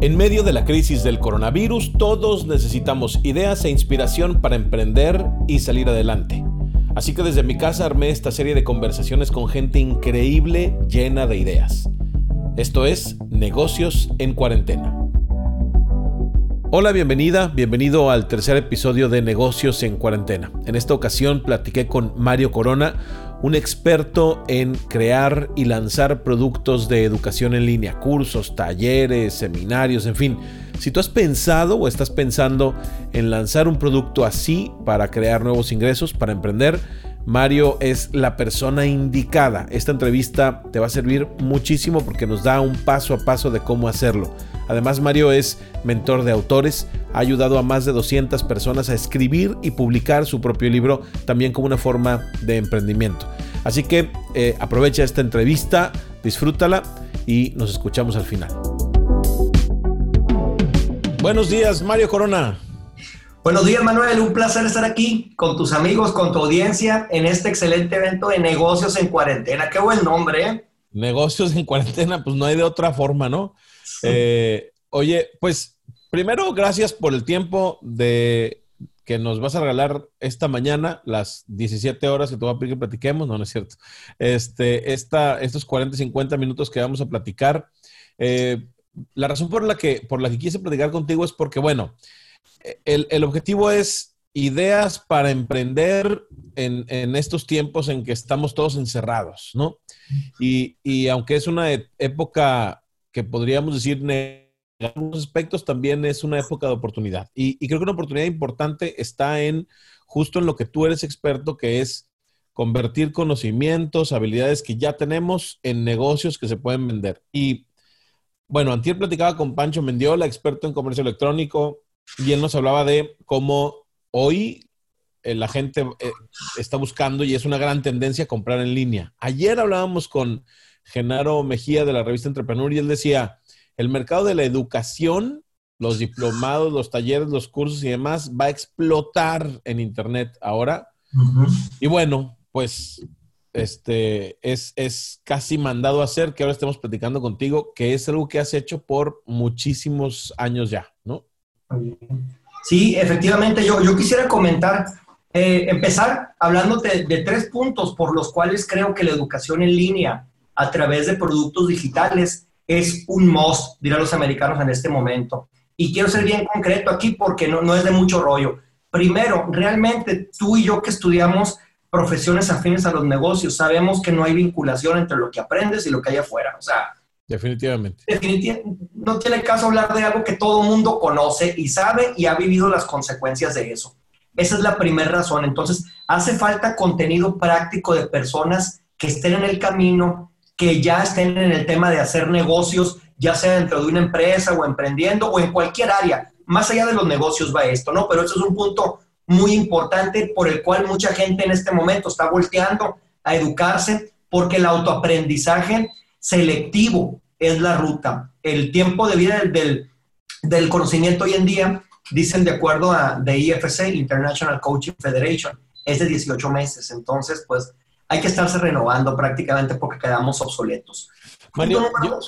En medio de la crisis del coronavirus, todos necesitamos ideas e inspiración para emprender y salir adelante. Así que desde mi casa armé esta serie de conversaciones con gente increíble llena de ideas. Esto es Negocios en Cuarentena. Hola, bienvenida, bienvenido al tercer episodio de Negocios en Cuarentena. En esta ocasión platiqué con Mario Corona, un experto en crear y lanzar productos de educación en línea, cursos, talleres, seminarios, en fin. Si tú has pensado o estás pensando en lanzar un producto así para crear nuevos ingresos, para emprender, Mario es la persona indicada. Esta entrevista te va a servir muchísimo porque nos da un paso a paso de cómo hacerlo. Además, Mario es mentor de autores, ha ayudado a más de 200 personas a escribir y publicar su propio libro, también como una forma de emprendimiento. Así que eh, aprovecha esta entrevista, disfrútala y nos escuchamos al final. Buenos días, Mario Corona. Buenos días, Manuel. Un placer estar aquí con tus amigos, con tu audiencia en este excelente evento de negocios en cuarentena. Qué buen nombre, ¿eh? Negocios en cuarentena, pues no hay de otra forma, ¿no? Eh, oye, pues primero, gracias por el tiempo de que nos vas a regalar esta mañana, las 17 horas que te voy a pedir que platiquemos, no, no es cierto. Este, esta, estos 40, 50 minutos que vamos a platicar. Eh, la razón por la, que, por la que quise platicar contigo es porque, bueno, el, el objetivo es ideas para emprender en, en, estos tiempos en que estamos todos encerrados, ¿no? Y, y aunque es una época que podríamos decir en algunos aspectos también es una época de oportunidad. Y, creo que una oportunidad importante está en justo en lo que tú eres experto, que es convertir conocimientos, habilidades que ya tenemos en negocios que se pueden vender. Y bueno, antier platicaba con Pancho Mendiola, experto en comercio electrónico, y él nos hablaba de cómo hoy eh, la gente eh, está buscando y es una gran tendencia comprar en línea. Ayer hablábamos con Genaro Mejía de la revista Entrepreneur y él decía, el mercado de la educación, los diplomados, los talleres, los cursos y demás va a explotar en Internet ahora. Uh -huh. Y bueno, pues este es, es casi mandado a hacer que ahora estemos platicando contigo, que es algo que has hecho por muchísimos años ya, ¿no? Sí, efectivamente, yo, yo quisiera comentar, eh, empezar hablándote de, de tres puntos por los cuales creo que la educación en línea a través de productos digitales es un must, dirán los americanos en este momento. Y quiero ser bien concreto aquí porque no, no es de mucho rollo. Primero, realmente tú y yo que estudiamos profesiones afines a los negocios, sabemos que no hay vinculación entre lo que aprendes y lo que hay afuera. O sea, definitivamente. definitivamente no tiene caso hablar de algo que todo mundo conoce y sabe y ha vivido las consecuencias de eso. Esa es la primera razón. Entonces, hace falta contenido práctico de personas que estén en el camino, que ya estén en el tema de hacer negocios, ya sea dentro de una empresa o emprendiendo o en cualquier área. Más allá de los negocios va esto, ¿no? Pero eso es un punto muy importante por el cual mucha gente en este momento está volteando a educarse porque el autoaprendizaje selectivo es la ruta. El tiempo de vida del, del, conocimiento hoy en día, dicen de acuerdo a de IFC, International Coaching Federation, es de 18 meses. Entonces, pues hay que estarse renovando prácticamente porque quedamos obsoletos. Mario, yo,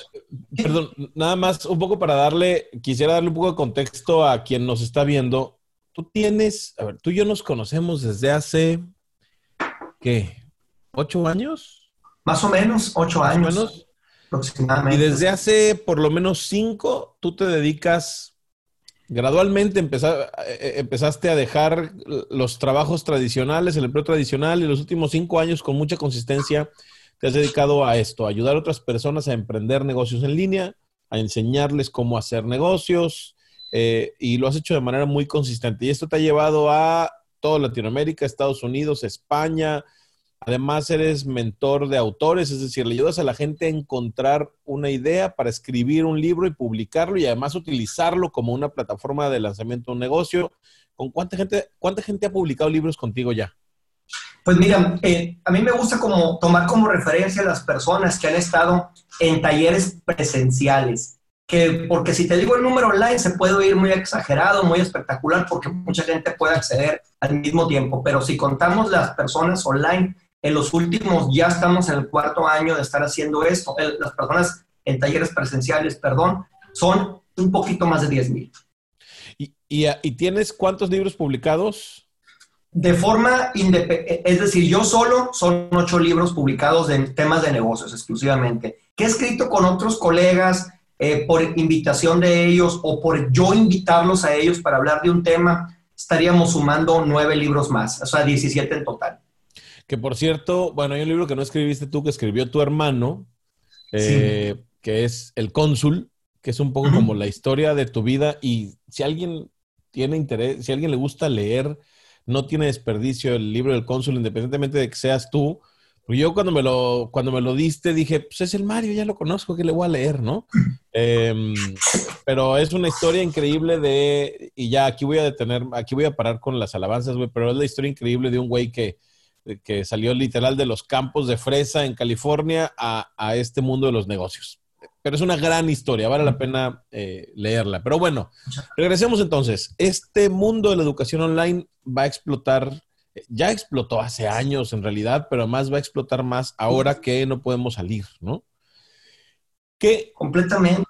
perdón, nada más un poco para darle, quisiera darle un poco de contexto a quien nos está viendo. Tú tienes, a ver, tú y yo nos conocemos desde hace, ¿qué? ¿Ocho años? Más o menos, ocho Más años. O menos. Aproximadamente. Y desde hace por lo menos cinco, tú te dedicas, gradualmente empezar, eh, empezaste a dejar los trabajos tradicionales, el empleo tradicional, y los últimos cinco años con mucha consistencia te has dedicado a esto, a ayudar a otras personas a emprender negocios en línea, a enseñarles cómo hacer negocios, eh, y lo has hecho de manera muy consistente. Y esto te ha llevado a toda Latinoamérica, Estados Unidos, España. Además, eres mentor de autores, es decir, le ayudas a la gente a encontrar una idea para escribir un libro y publicarlo y además utilizarlo como una plataforma de lanzamiento de un negocio. ¿Con cuánta gente, cuánta gente ha publicado libros contigo ya? Pues mira, eh, a mí me gusta como tomar como referencia a las personas que han estado en talleres presenciales, que porque si te digo el número online se puede oír muy exagerado, muy espectacular, porque mucha gente puede acceder al mismo tiempo, pero si contamos las personas online, en los últimos, ya estamos en el cuarto año de estar haciendo esto, las personas en talleres presenciales, perdón, son un poquito más de 10 mil. ¿Y, y, tienes cuántos libros publicados? De forma independiente, es decir, yo solo son ocho libros publicados en temas de negocios exclusivamente, que he escrito con otros colegas eh, por invitación de ellos o por yo invitarlos a ellos para hablar de un tema, estaríamos sumando nueve libros más, o sea, 17 en total. Que por cierto, bueno, hay un libro que no escribiste tú, que escribió tu hermano, eh, que es El Cónsul, que es un poco como la historia de tu vida. Y si alguien tiene interés, si a alguien le gusta leer, no tiene desperdicio el libro del Cónsul, independientemente de que seas tú. Porque yo cuando me lo, cuando me lo diste dije, pues es el Mario, ya lo conozco, que le voy a leer, ¿no? Em, pero es una historia increíble de, y ya aquí voy a detener, aquí voy a parar con las alabanzas, güey, pero es la historia increíble de un güey que que salió literal de los campos de fresa en California a, este mundo de los negocios. Pero es una gran historia, vale la pena eh, leerla. Pero bueno, regresemos entonces. Este mundo de la educación online va a explotar, ya explotó hace años en realidad, pero además va a explotar más ahora que no podemos salir, ¿no? Que, Completamente.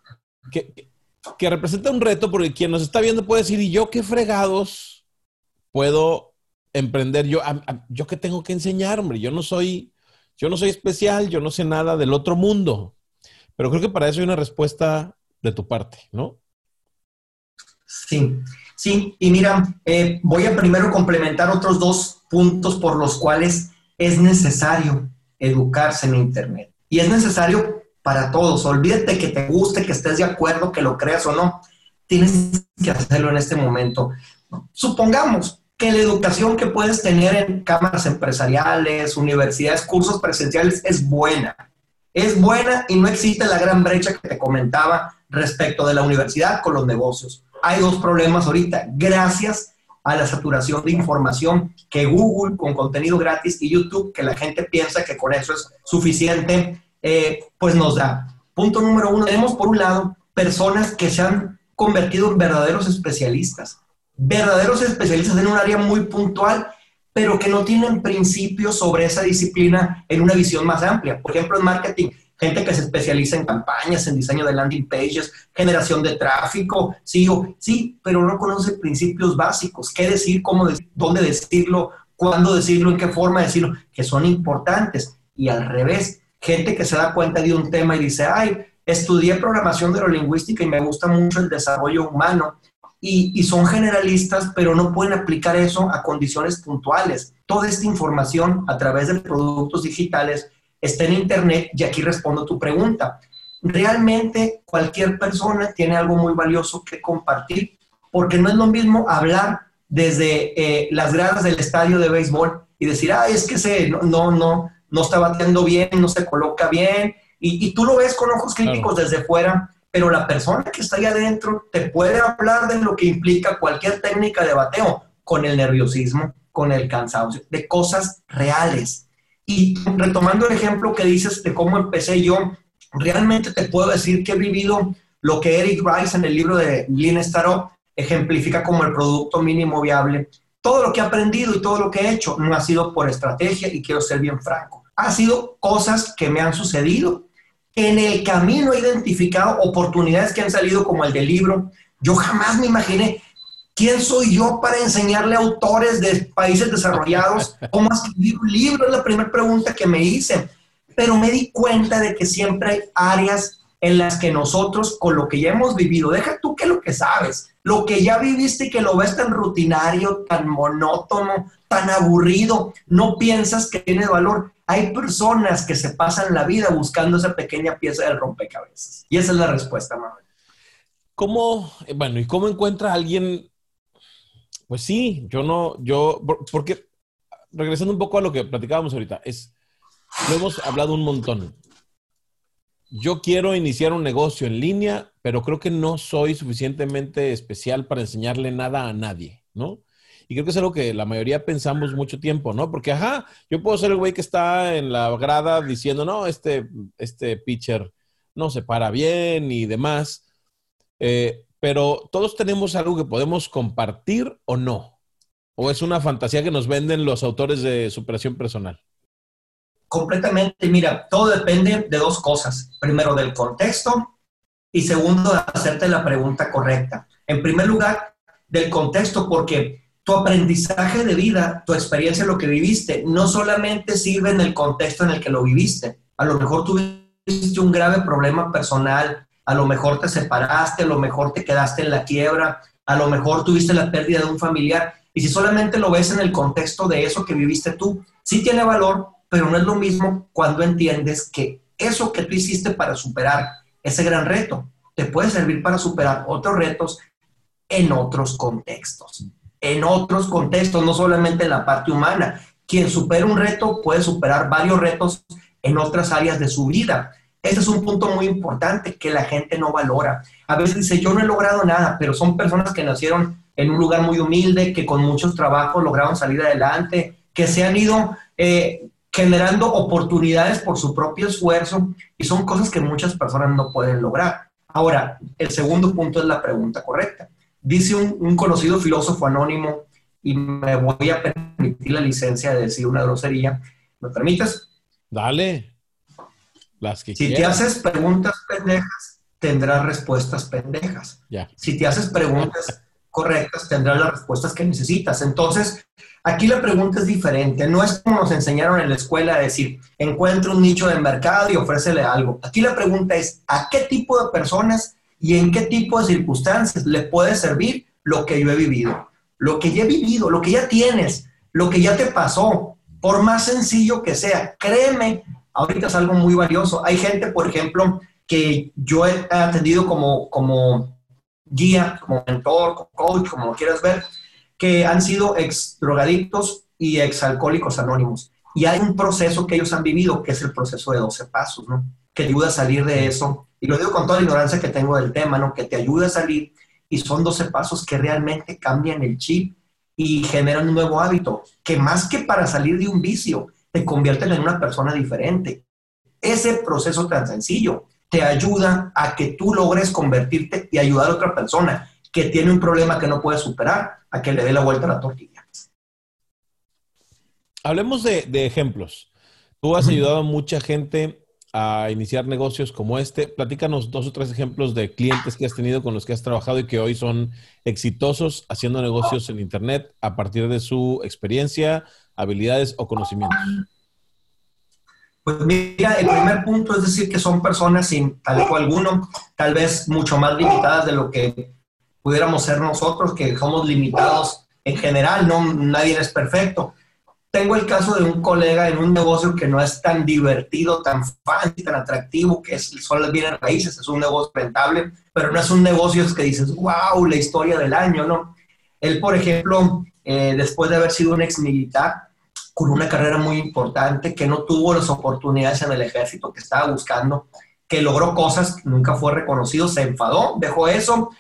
Que, que representa un reto porque quien nos está viendo puede decir, ¿y yo qué fregados puedo emprender yo, yo qué tengo que enseñar, hombre, yo no soy, yo no soy especial, yo no sé nada del otro mundo, pero creo que para eso hay una respuesta de tu parte, ¿no? Sí, sí, y mira, eh, voy a primero complementar otros dos puntos por los cuales es necesario educarse en Internet. Y es necesario para todos. Olvídate que te guste, que estés de acuerdo, que lo creas o no. Tienes que hacerlo en este momento. Supongamos, que la educación que puedes tener en cámaras empresariales, universidades, cursos presenciales es buena. Es buena y no existe la gran brecha que te comentaba respecto de la universidad con los negocios. Hay dos problemas ahorita. Gracias a la saturación de información que Google con contenido gratis y YouTube, que la gente piensa que con eso es suficiente, eh, pues nos da. Punto número uno, tenemos por un lado personas que se han convertido en verdaderos especialistas verdaderos especialistas en un área muy puntual, pero que no tienen principios sobre esa disciplina en una visión más amplia. Por ejemplo, en marketing, gente que se especializa en campañas, en diseño de landing pages, generación de tráfico, sí, sí, pero no conoce principios básicos, qué decir, cómo decir, dónde decirlo, cuándo decirlo, en qué forma decirlo, que son importantes. Y al revés, gente que se da cuenta de un tema y dice, ay, estudié programación neurolingüística y me gusta mucho el desarrollo humano y, son generalistas, pero no pueden aplicar eso a condiciones puntuales. Toda esta información a través de productos digitales está en Internet y aquí respondo tu pregunta. Realmente cualquier persona tiene algo muy valioso que compartir porque no es lo mismo hablar desde eh, las gradas del estadio de béisbol y decir, ah, es que se, no, no, no, no está bateando bien, no se coloca bien, y, tú lo ves con ojos críticos desde fuera, pero la persona que está ahí adentro te puede hablar de lo que implica cualquier técnica de bateo, con el nerviosismo, con el cansancio, de cosas reales. Y retomando el ejemplo que dices de cómo empecé yo, realmente te puedo decir que he vivido lo que Eric Rice en el libro de Lean Startup ejemplifica como el producto mínimo viable. Todo lo que he aprendido y todo lo que he hecho no ha sido por estrategia y quiero ser bien franco. Ha sido cosas que me han sucedido en el camino he identificado oportunidades que han salido como el del libro. Yo jamás me imaginé quién soy yo para enseñarle a autores de países desarrollados cómo escribir un libro. Es la primera pregunta que me hice. Pero me di cuenta de que siempre hay áreas en las que nosotros, con lo que ya hemos vivido, deja tú que lo que sabes, lo que ya viviste y que lo ves tan rutinario, tan monótono, tan aburrido, no piensas que tiene valor. Hay personas que se pasan la vida buscando esa pequeña pieza del rompecabezas. Y esa es la respuesta, Manuel. ¿Cómo, bueno, y cómo encuentra alguien? Pues sí, yo no, yo, porque regresando un poco a lo que platicábamos ahorita, es, lo hemos hablado un montón. Yo quiero iniciar un negocio en línea, pero creo que no soy suficientemente especial para enseñarle nada a nadie, ¿no? Y creo que es algo que la mayoría pensamos mucho tiempo, ¿no? Porque, ajá, yo puedo ser el güey que está en la grada diciendo, no, este, este pitcher no se para bien y demás. Eh, pero todos tenemos algo que podemos compartir o no. ¿O es una fantasía que nos venden los autores de superación personal? Completamente, mira, todo depende de dos cosas. Primero, del contexto Y segundo, hacerte la pregunta correcta. En primer lugar, del contexto, porque tu aprendizaje de vida, tu experiencia, lo que viviste, no solamente sirve en el contexto en el que lo viviste. A lo mejor tuviste un grave problema personal, a lo mejor te separaste, a lo mejor te quedaste en la quiebra, a lo mejor tuviste la pérdida de un familiar. Y si solamente lo ves en el contexto de eso que viviste tú, sí tiene valor, pero no es lo mismo cuando entiendes que eso que tú hiciste para superar ese gran reto te puede servir para superar otros retos en otros contextos. En otros contextos, no solamente en la parte humana. Quien supera un reto puede superar varios retos en otras áreas de su vida. Ese es un punto muy importante que la gente no valora. A veces dice, yo no he logrado nada, pero son personas que nacieron en un lugar muy humilde, que con muchos trabajos lograron salir adelante, que se han ido eh, generando oportunidades por su propio esfuerzo y son cosas que muchas personas no pueden lograr. Ahora, el segundo punto es la pregunta correcta. Dice un, un conocido filósofo anónimo, y me voy a permitir la licencia de decir una grosería. ¿Me permites? Dale si te haces preguntas pendejas, tendrás respuestas pendejas. Si te haces preguntas correctas, tendrás las respuestas que necesitas. Entonces, aquí la pregunta es diferente. No es como nos enseñaron en la escuela a decir, encuentra un nicho de mercado y ofrécele algo. Aquí la pregunta es, ¿a qué tipo de personas y en qué tipo de circunstancias le puede servir lo que yo he vivido? Lo que ya he vivido, lo que ya tienes, lo que ya te pasó, por más sencillo que sea. Créeme ahorita es algo muy valioso. Hay gente, por ejemplo, que yo he atendido como, como guía, como mentor, como coach, como lo quieras ver, que han sido ex drogadictos y ex alcohólicos anónimos. Y hay un proceso que ellos han vivido, que es el proceso de 12 pasos, ¿no? Que ayuda a salir de eso. Y lo digo con toda la ignorancia que tengo del tema, ¿no? Que te ayuda a salir. Y son 12 pasos que realmente cambian el chip y generan un nuevo hábito, que más que para salir de un vicio, te convierten en una persona diferente. Ese proceso tan sencillo te ayuda a que tú logres convertirte y ayudar a otra persona que tiene un problema que no puede superar a que le dé la vuelta a la tortilla. Hablemos de, ejemplos. Tú has ayudado a mucha gente a iniciar negocios como este. Platícanos dos o tres ejemplos de clientes que has tenido con los que has trabajado y que hoy son exitosos haciendo negocios en Internet a partir de su experiencia, habilidades o conocimientos? Pues mira, el primer punto es decir que son personas sin talento alguno, tal vez mucho más limitadas de lo que pudiéramos ser nosotros, que somos limitados en general, no nadie es perfecto. Tengo el caso de un colega en un negocio que no es tan divertido, tan fancy, tan atractivo, que es, son las bienes raíces, es un negocio rentable, pero no es un negocio que dices, wow, la historia del año, ¿no? Él, por ejemplo, eh, después de haber sido un ex militar, con una carrera muy importante, que no tuvo las oportunidades en el ejército que estaba buscando, que logró cosas, nunca fue reconocido, se enfadó, dejó eso,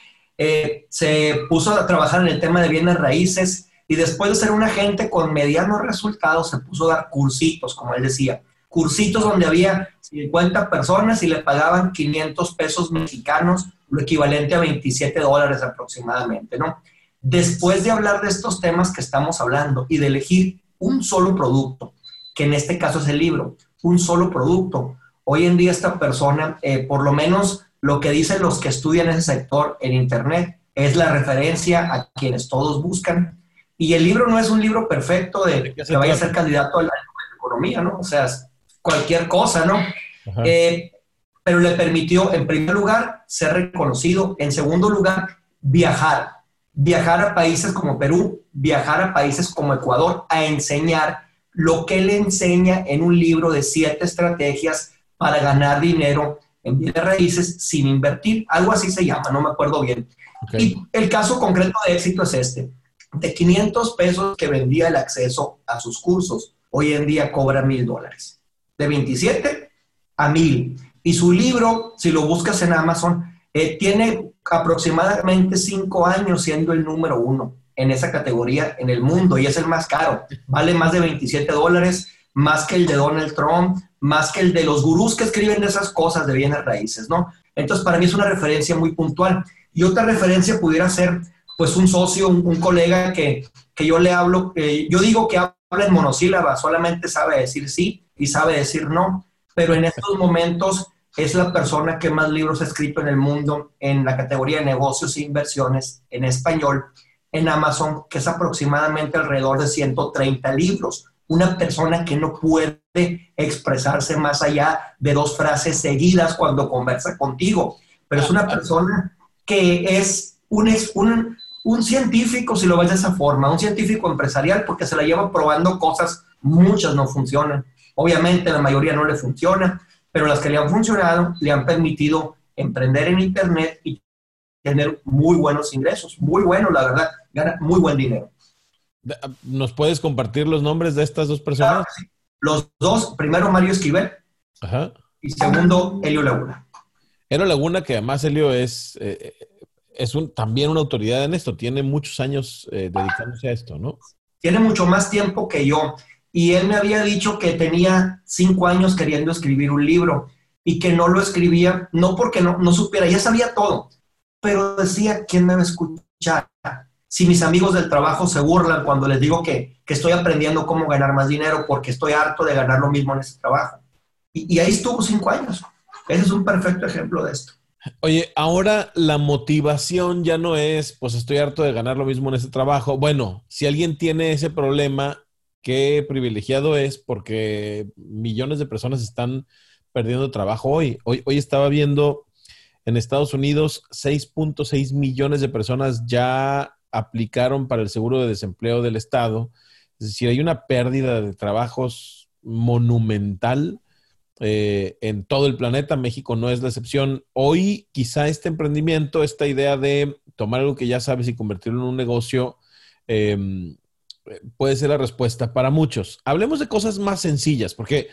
eh, se puso a trabajar en el tema de bienes raíces y después de ser un agente con medianos resultados, se puso a dar cursitos, como él decía, cursitos donde había 50 personas y le pagaban 500 pesos mexicanos, lo equivalente a 27 dólares aproximadamente, ¿no? Después de hablar de estos temas que estamos hablando y de elegir un solo producto, que en este caso es el libro, un solo producto. Hoy en día esta persona, eh, por lo menos lo que dicen los que estudian ese sector en Internet, es la referencia a quienes todos buscan. Y el libro no es un libro perfecto de que vaya a ser candidato a la economía, ¿no? O sea, cualquier cosa, ¿no? Eh, pero le permitió, en primer lugar, ser reconocido, en segundo lugar, viajar viajar a países como Perú, viajar a países como Ecuador a enseñar lo que él enseña en un libro de siete estrategias para ganar dinero en bienes raíces sin invertir. Algo así se llama, no me acuerdo bien. Y el caso concreto de éxito es este. De 500 pesos que vendía el acceso a sus cursos, hoy en día cobra mil dólares. De 27 a mil. Y su libro, si lo buscas en Amazon, eh, tiene aproximadamente cinco años siendo el número uno en esa categoría en el mundo y es el más caro. Vale más de 27 dólares, más que el de Donald Trump, más que el de los gurús que escriben esas cosas de bienes raíces, ¿no? Entonces, para mí es una referencia muy puntual. Y otra referencia pudiera ser, pues, un socio, un, colega que, que, yo le hablo, yo digo que habla en monosílaba, solamente sabe decir sí y sabe decir no, pero en estos momentos es la persona que más libros ha escrito en el mundo en la categoría de negocios e inversiones en español en Amazon, que es aproximadamente alrededor de 130 libros. Una persona que no puede expresarse más allá de dos frases seguidas cuando conversa contigo, pero es una persona que es un, un, un científico, si lo ves de esa forma, un científico empresarial, porque se la lleva probando cosas, muchas no funcionan. Obviamente la mayoría no le funciona, pero las que le han funcionado le han permitido emprender en Internet y tener muy buenos ingresos, muy buenos, la verdad, gana muy buen dinero. ¿Nos puedes compartir los nombres de estas dos personas? Los dos, primero Mario Esquivel y segundo Helio Laguna. Helio Laguna, que además Helio es, eh, es un, también una autoridad en esto, tiene muchos años eh, dedicándose a esto, ¿no? Tiene mucho más tiempo que yo y él me había dicho que tenía cinco años queriendo escribir un libro y que no lo escribía, no porque no, no supiera, ya sabía todo, pero decía, ¿quién me va a escuchar? Si mis amigos del trabajo se burlan cuando les digo que, que estoy aprendiendo cómo ganar más dinero porque estoy harto de ganar lo mismo en ese trabajo. Y, ahí estuvo cinco años. Ese es un perfecto ejemplo de esto. Oye, ahora la motivación ya no es, pues estoy harto de ganar lo mismo en ese trabajo. Bueno, si alguien tiene ese problema, qué privilegiado es porque millones de personas están perdiendo trabajo hoy. Hoy, hoy estaba viendo en Estados Unidos 6.6 millones de personas ya aplicaron para el seguro de desempleo del Estado. Es decir, hay una pérdida de trabajos monumental eh, en todo el planeta. México no es la excepción. Hoy quizá este emprendimiento, esta idea de tomar algo que ya sabes y convertirlo en un negocio, eh, puede ser la respuesta para muchos. Hablemos de cosas más sencillas, porque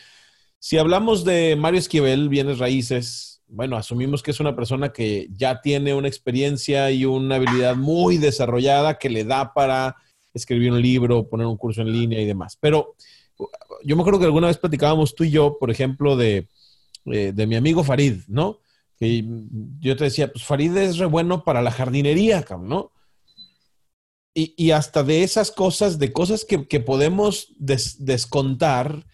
si hablamos de Mario Esquivel, bienes raíces, bueno, asumimos que es una persona que ya tiene una experiencia y una habilidad muy desarrollada que le da para escribir un libro, poner un curso en línea y demás. Pero yo me acuerdo que alguna vez platicábamos tú y yo, por ejemplo, de, eh, de mi amigo Farid, ¿no? Que yo te decía, pues Farid es re bueno para la jardinería, ¿no? y, hasta de esas cosas, de cosas que, podemos descontar,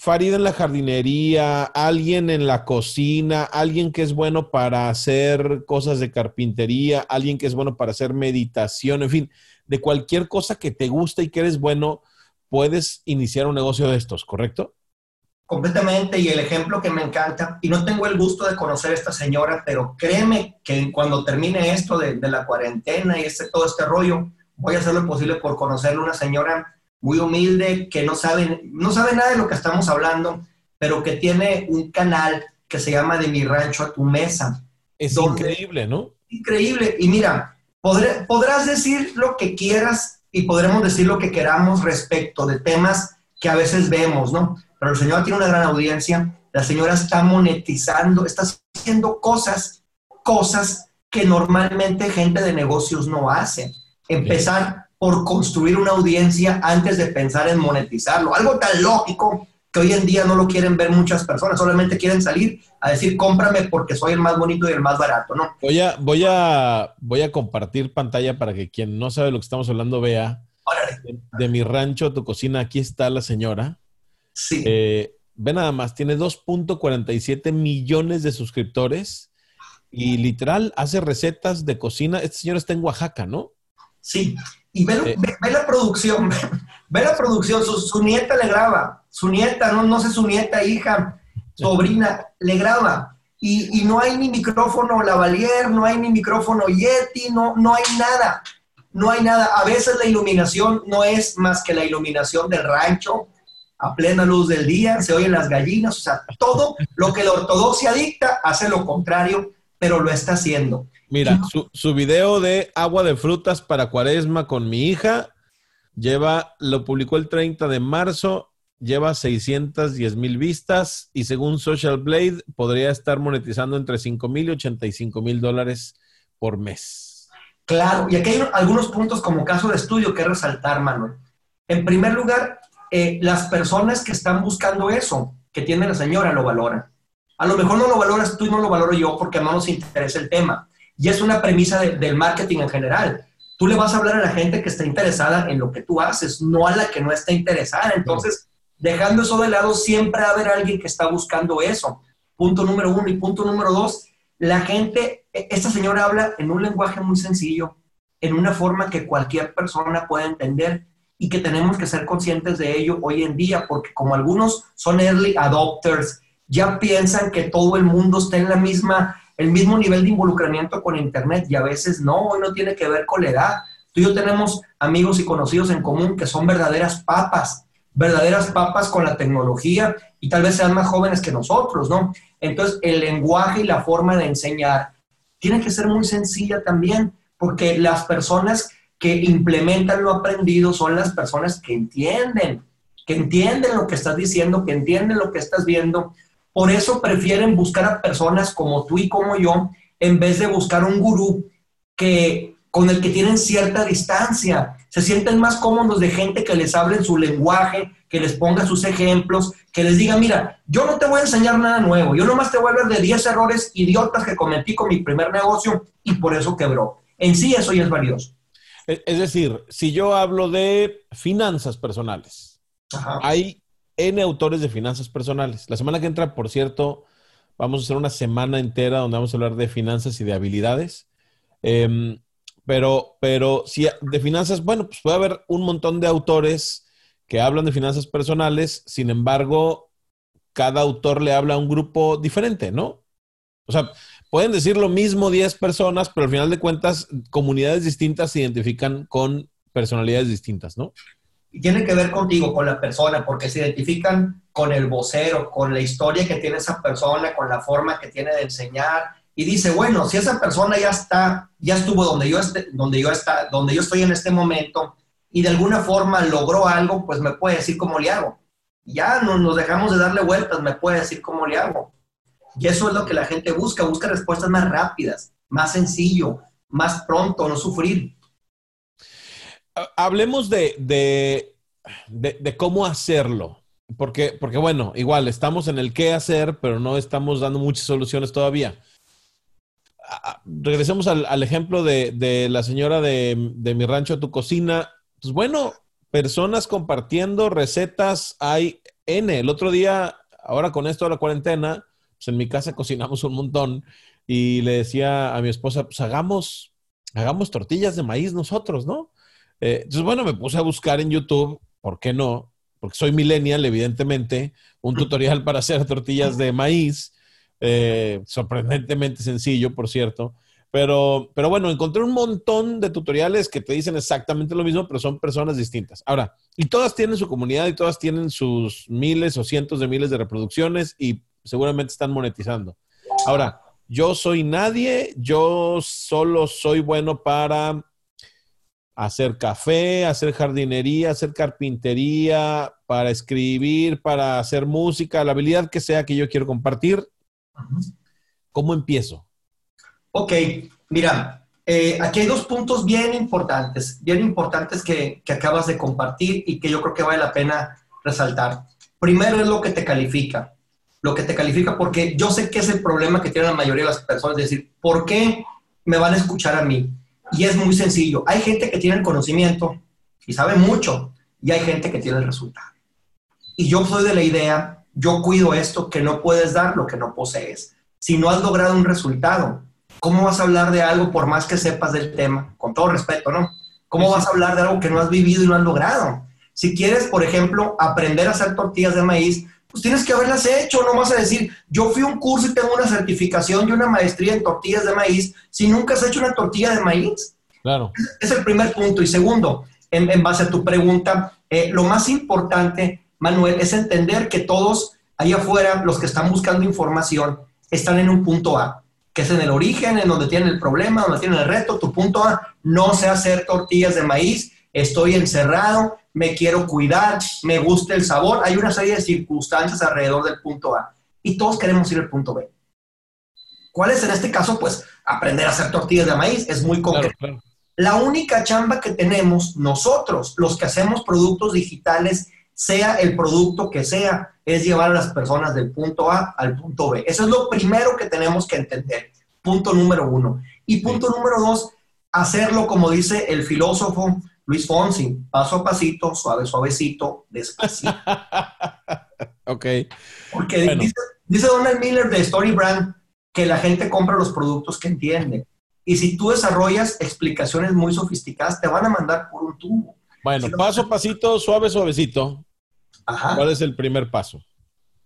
Farid en la jardinería, alguien en la cocina, alguien que es bueno para hacer cosas de carpintería, alguien que es bueno para hacer meditación, en fin, de cualquier cosa que te guste y que eres bueno, puedes iniciar un negocio de estos, ¿correcto? Completamente, y el ejemplo que me encanta, y no tengo el gusto de conocer a esta señora, pero créeme que cuando termine esto de, de la cuarentena y este, todo este rollo, voy a hacer lo posible por conocerle una señora muy humilde que no sabe, no sabe nada de lo que estamos hablando, pero que tiene un canal que se llama De mi rancho a tu mesa. Es increíble, ¿no? Increíble. Y mira, podrás decir lo que quieras y podremos decir lo que queramos respecto de temas que a veces vemos, ¿no? Pero la señora tiene una gran audiencia, la señora está monetizando, está haciendo cosas, cosas que normalmente gente de negocios no hace empezar por construir una audiencia antes de pensar en monetizarlo. Algo tan lógico que hoy en día no lo quieren ver muchas personas, solamente quieren salir a decir cómprame porque soy el más bonito y el más barato, ¿no? Voy a, voy a, voy a compartir pantalla para que quien no sabe lo que estamos hablando vea. De, mi rancho a tu cocina, aquí está la señora. Sí. Eh, ve nada más, tiene 2.47 millones de suscriptores y literal hace recetas de cocina. Esta señora está en Oaxaca, ¿no? Sí, y ve, la producción, ve la producción, su, nieta le graba, su nieta, no, no sé su nieta, hija, sobrina, le graba. Y, no hay ni micrófono lavalier, no hay ni micrófono Yeti, no, no hay nada, no hay nada. A veces la iluminación no es más que la iluminación del rancho, a plena luz del día, se oyen las gallinas, o sea, todo lo que la ortodoxia dicta hace lo contrario, pero lo está haciendo. Mira, su, su, video de agua de frutas para cuaresma con mi hija lleva, lo publicó el 30 de marzo, lleva 610 mil vistas y según Social Blade podría estar monetizando entre 5 mil y 85 mil dólares por mes. Claro, y aquí hay algunos puntos como caso de estudio que resaltar, Manuel. En primer lugar, eh, las personas que están buscando eso, que tiene la señora, lo valoran. A lo mejor no lo valoras tú y no lo valoro yo porque no nos interesa el tema y es una premisa del marketing en general. Tú le vas a hablar a la gente que está interesada en lo que tú haces, no a la que no está interesada. Entonces, dejando eso de lado, siempre va a haber alguien que está buscando eso. Punto número uno. Y punto número dos, la gente, e, esta señora habla en un lenguaje muy sencillo, en una forma que cualquier persona puede entender y que tenemos que ser conscientes de ello hoy en día, porque como algunos son early adopters, ya piensan que todo el mundo está en la misma, el mismo nivel de involucramiento con Internet y a veces no, hoy no tiene que ver con la edad. Tú y yo tenemos amigos y conocidos en común que son verdaderas papas, verdaderas papas con la tecnología y tal vez sean más jóvenes que nosotros, ¿no? Entonces, el lenguaje y la forma de enseñar tiene que ser muy sencilla también, porque las personas que implementan lo aprendido son las personas que entienden, que entienden lo que estás diciendo, que entienden lo que estás viendo. Por eso prefieren buscar a personas como tú y como yo, en vez de buscar un gurú que, con el que tienen cierta distancia. Se sienten más cómodos de gente que les hable en su lenguaje, que les ponga sus ejemplos, que les diga, mira, yo no te voy a enseñar nada nuevo, yo nomás te voy a hablar de 10 errores idiotas que cometí con mi primer negocio y por eso quebró. En sí eso ya es valioso. Es decir, si yo hablo de finanzas personales, hay N autores de finanzas personales. La semana que entra, por cierto, vamos a hacer una semana entera donde vamos a hablar de finanzas y de habilidades. Em, pero, pero si de finanzas, bueno, pues puede haber un montón de autores que hablan de finanzas personales, sin embargo, cada autor le habla a un grupo diferente, ¿no? O sea, pueden decir lo mismo 10 personas, pero al final de cuentas, comunidades distintas se identifican con personalidades distintas, ¿no? Y tiene que ver contigo, con la persona, porque se identifican con el vocero, con la historia que tiene esa persona, con la forma que tiene de enseñar. Y dice, bueno, si esa persona ya está, ya estuvo donde yo, esté, donde yo, está, donde yo estoy en este momento, y de alguna forma logró algo, pues me puede decir cómo le hago. Ya no nos dejamos de darle vueltas, me puede decir cómo le hago. Y eso es lo que la gente busca, busca respuestas más rápidas, más sencillo, más pronto, no sufrir. Hablemos de, de, de, cómo hacerlo, porque, porque bueno, igual estamos en el qué hacer, pero no estamos dando muchas soluciones todavía. Regresemos al, al ejemplo de, de, la señora de, mi rancho a tu cocina pues bueno, personas compartiendo recetas hay N. El otro día, ahora con esto de la cuarentena, pues en mi casa cocinamos un montón y le decía a mi esposa, pues hagamos, hagamos tortillas de maíz nosotros, ¿no? Eh, entonces, bueno, me puse a buscar en YouTube, ¿por qué no? Porque soy millennial, evidentemente, un tutorial para hacer tortillas de maíz, eh, sorprendentemente sencillo, por cierto. Pero, pero bueno, encontré un montón de tutoriales que te dicen exactamente lo mismo, pero son personas distintas. Ahora, y todas tienen su comunidad y todas tienen sus miles o cientos de miles de reproducciones y seguramente están monetizando. Ahora, yo soy nadie, yo solo soy bueno para hacer café, hacer jardinería, hacer carpintería, para escribir, para hacer música, la habilidad que sea que yo quiero compartir. ¿Cómo empiezo? Ok, mira, eh, aquí hay dos puntos bien importantes, bien importantes que, que acabas de compartir y que yo creo que vale la pena resaltar. Primero es lo que te califica, lo que te califica porque yo sé que es el problema que tiene la mayoría de las personas, es decir, ¿por qué me van a escuchar a mí? Y es muy sencillo, hay gente que tiene el conocimiento y sabe mucho y hay gente que tiene el resultado. Y yo soy de la idea, yo cuido esto, que no puedes dar lo que no posees. Si no has logrado un resultado, ¿cómo vas a hablar de algo por más que sepas del tema? Con todo respeto, ¿no? ¿Cómo vas a hablar de algo que no has vivido y no has logrado? Si quieres, por ejemplo, aprender a hacer tortillas de maíz, pues tienes que haberlas hecho, no vas a decir, yo fui a un curso y tengo una certificación y una maestría en tortillas de maíz, si nunca has hecho una tortilla de maíz. Claro. Es el primer punto. Y segundo, en, base a tu pregunta, eh, lo más importante, Manuel, es entender que todos ahí afuera, los que están buscando información, están en un punto A que es en el origen, en donde tienen el problema, donde tienen el reto, tu punto A, no sé hacer tortillas de maíz, estoy encerrado, me quiero cuidar, me gusta el sabor, hay una serie de circunstancias alrededor del punto A y todos queremos ir al punto B. ¿Cuál es en este caso? Pues aprender a hacer tortillas de maíz, es muy concreto. La única chamba que tenemos nosotros, los que hacemos productos digitales, sea el producto que sea, es llevar a las personas del punto A al punto B. Eso es lo primero que tenemos que entender. Punto número uno. Y punto número dos, hacerlo como dice el filósofo Luis Fonsi, paso a pasito, suave, suavecito, despacito. ok. Porque dice, dice Donald Miller de Story Brand que la gente compra los productos que entiende. Y si tú desarrollas explicaciones muy sofisticadas, te van a mandar por un tubo. Bueno, paso a pasito, suave, suavecito. ¿Cuál es el primer paso?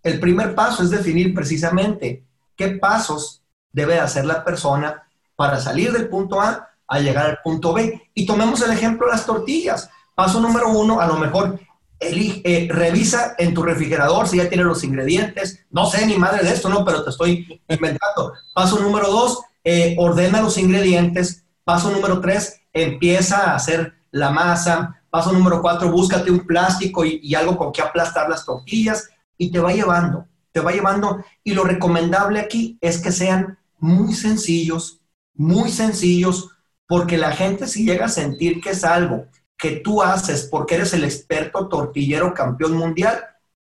El primer paso es definir precisamente qué pasos debe hacer la persona para salir del punto A a llegar al punto B. Y tomemos el ejemplo de las tortillas. Paso número uno, a lo mejor eh, revisa en tu refrigerador si ya tiene los ingredientes. No sé ni madre de esto, ¿no? Pero te estoy inventando. Paso número dos, eh, ordena los ingredientes. Paso número tres, empieza a hacer la masa. Paso número cuatro, búscate un plástico y, y algo con que aplastar las tortillas y te va llevando, te va llevando. Y lo recomendable aquí es que sean muy sencillos, muy sencillos, porque la gente si llega a sentir que es algo que tú haces porque eres el experto tortillero campeón mundial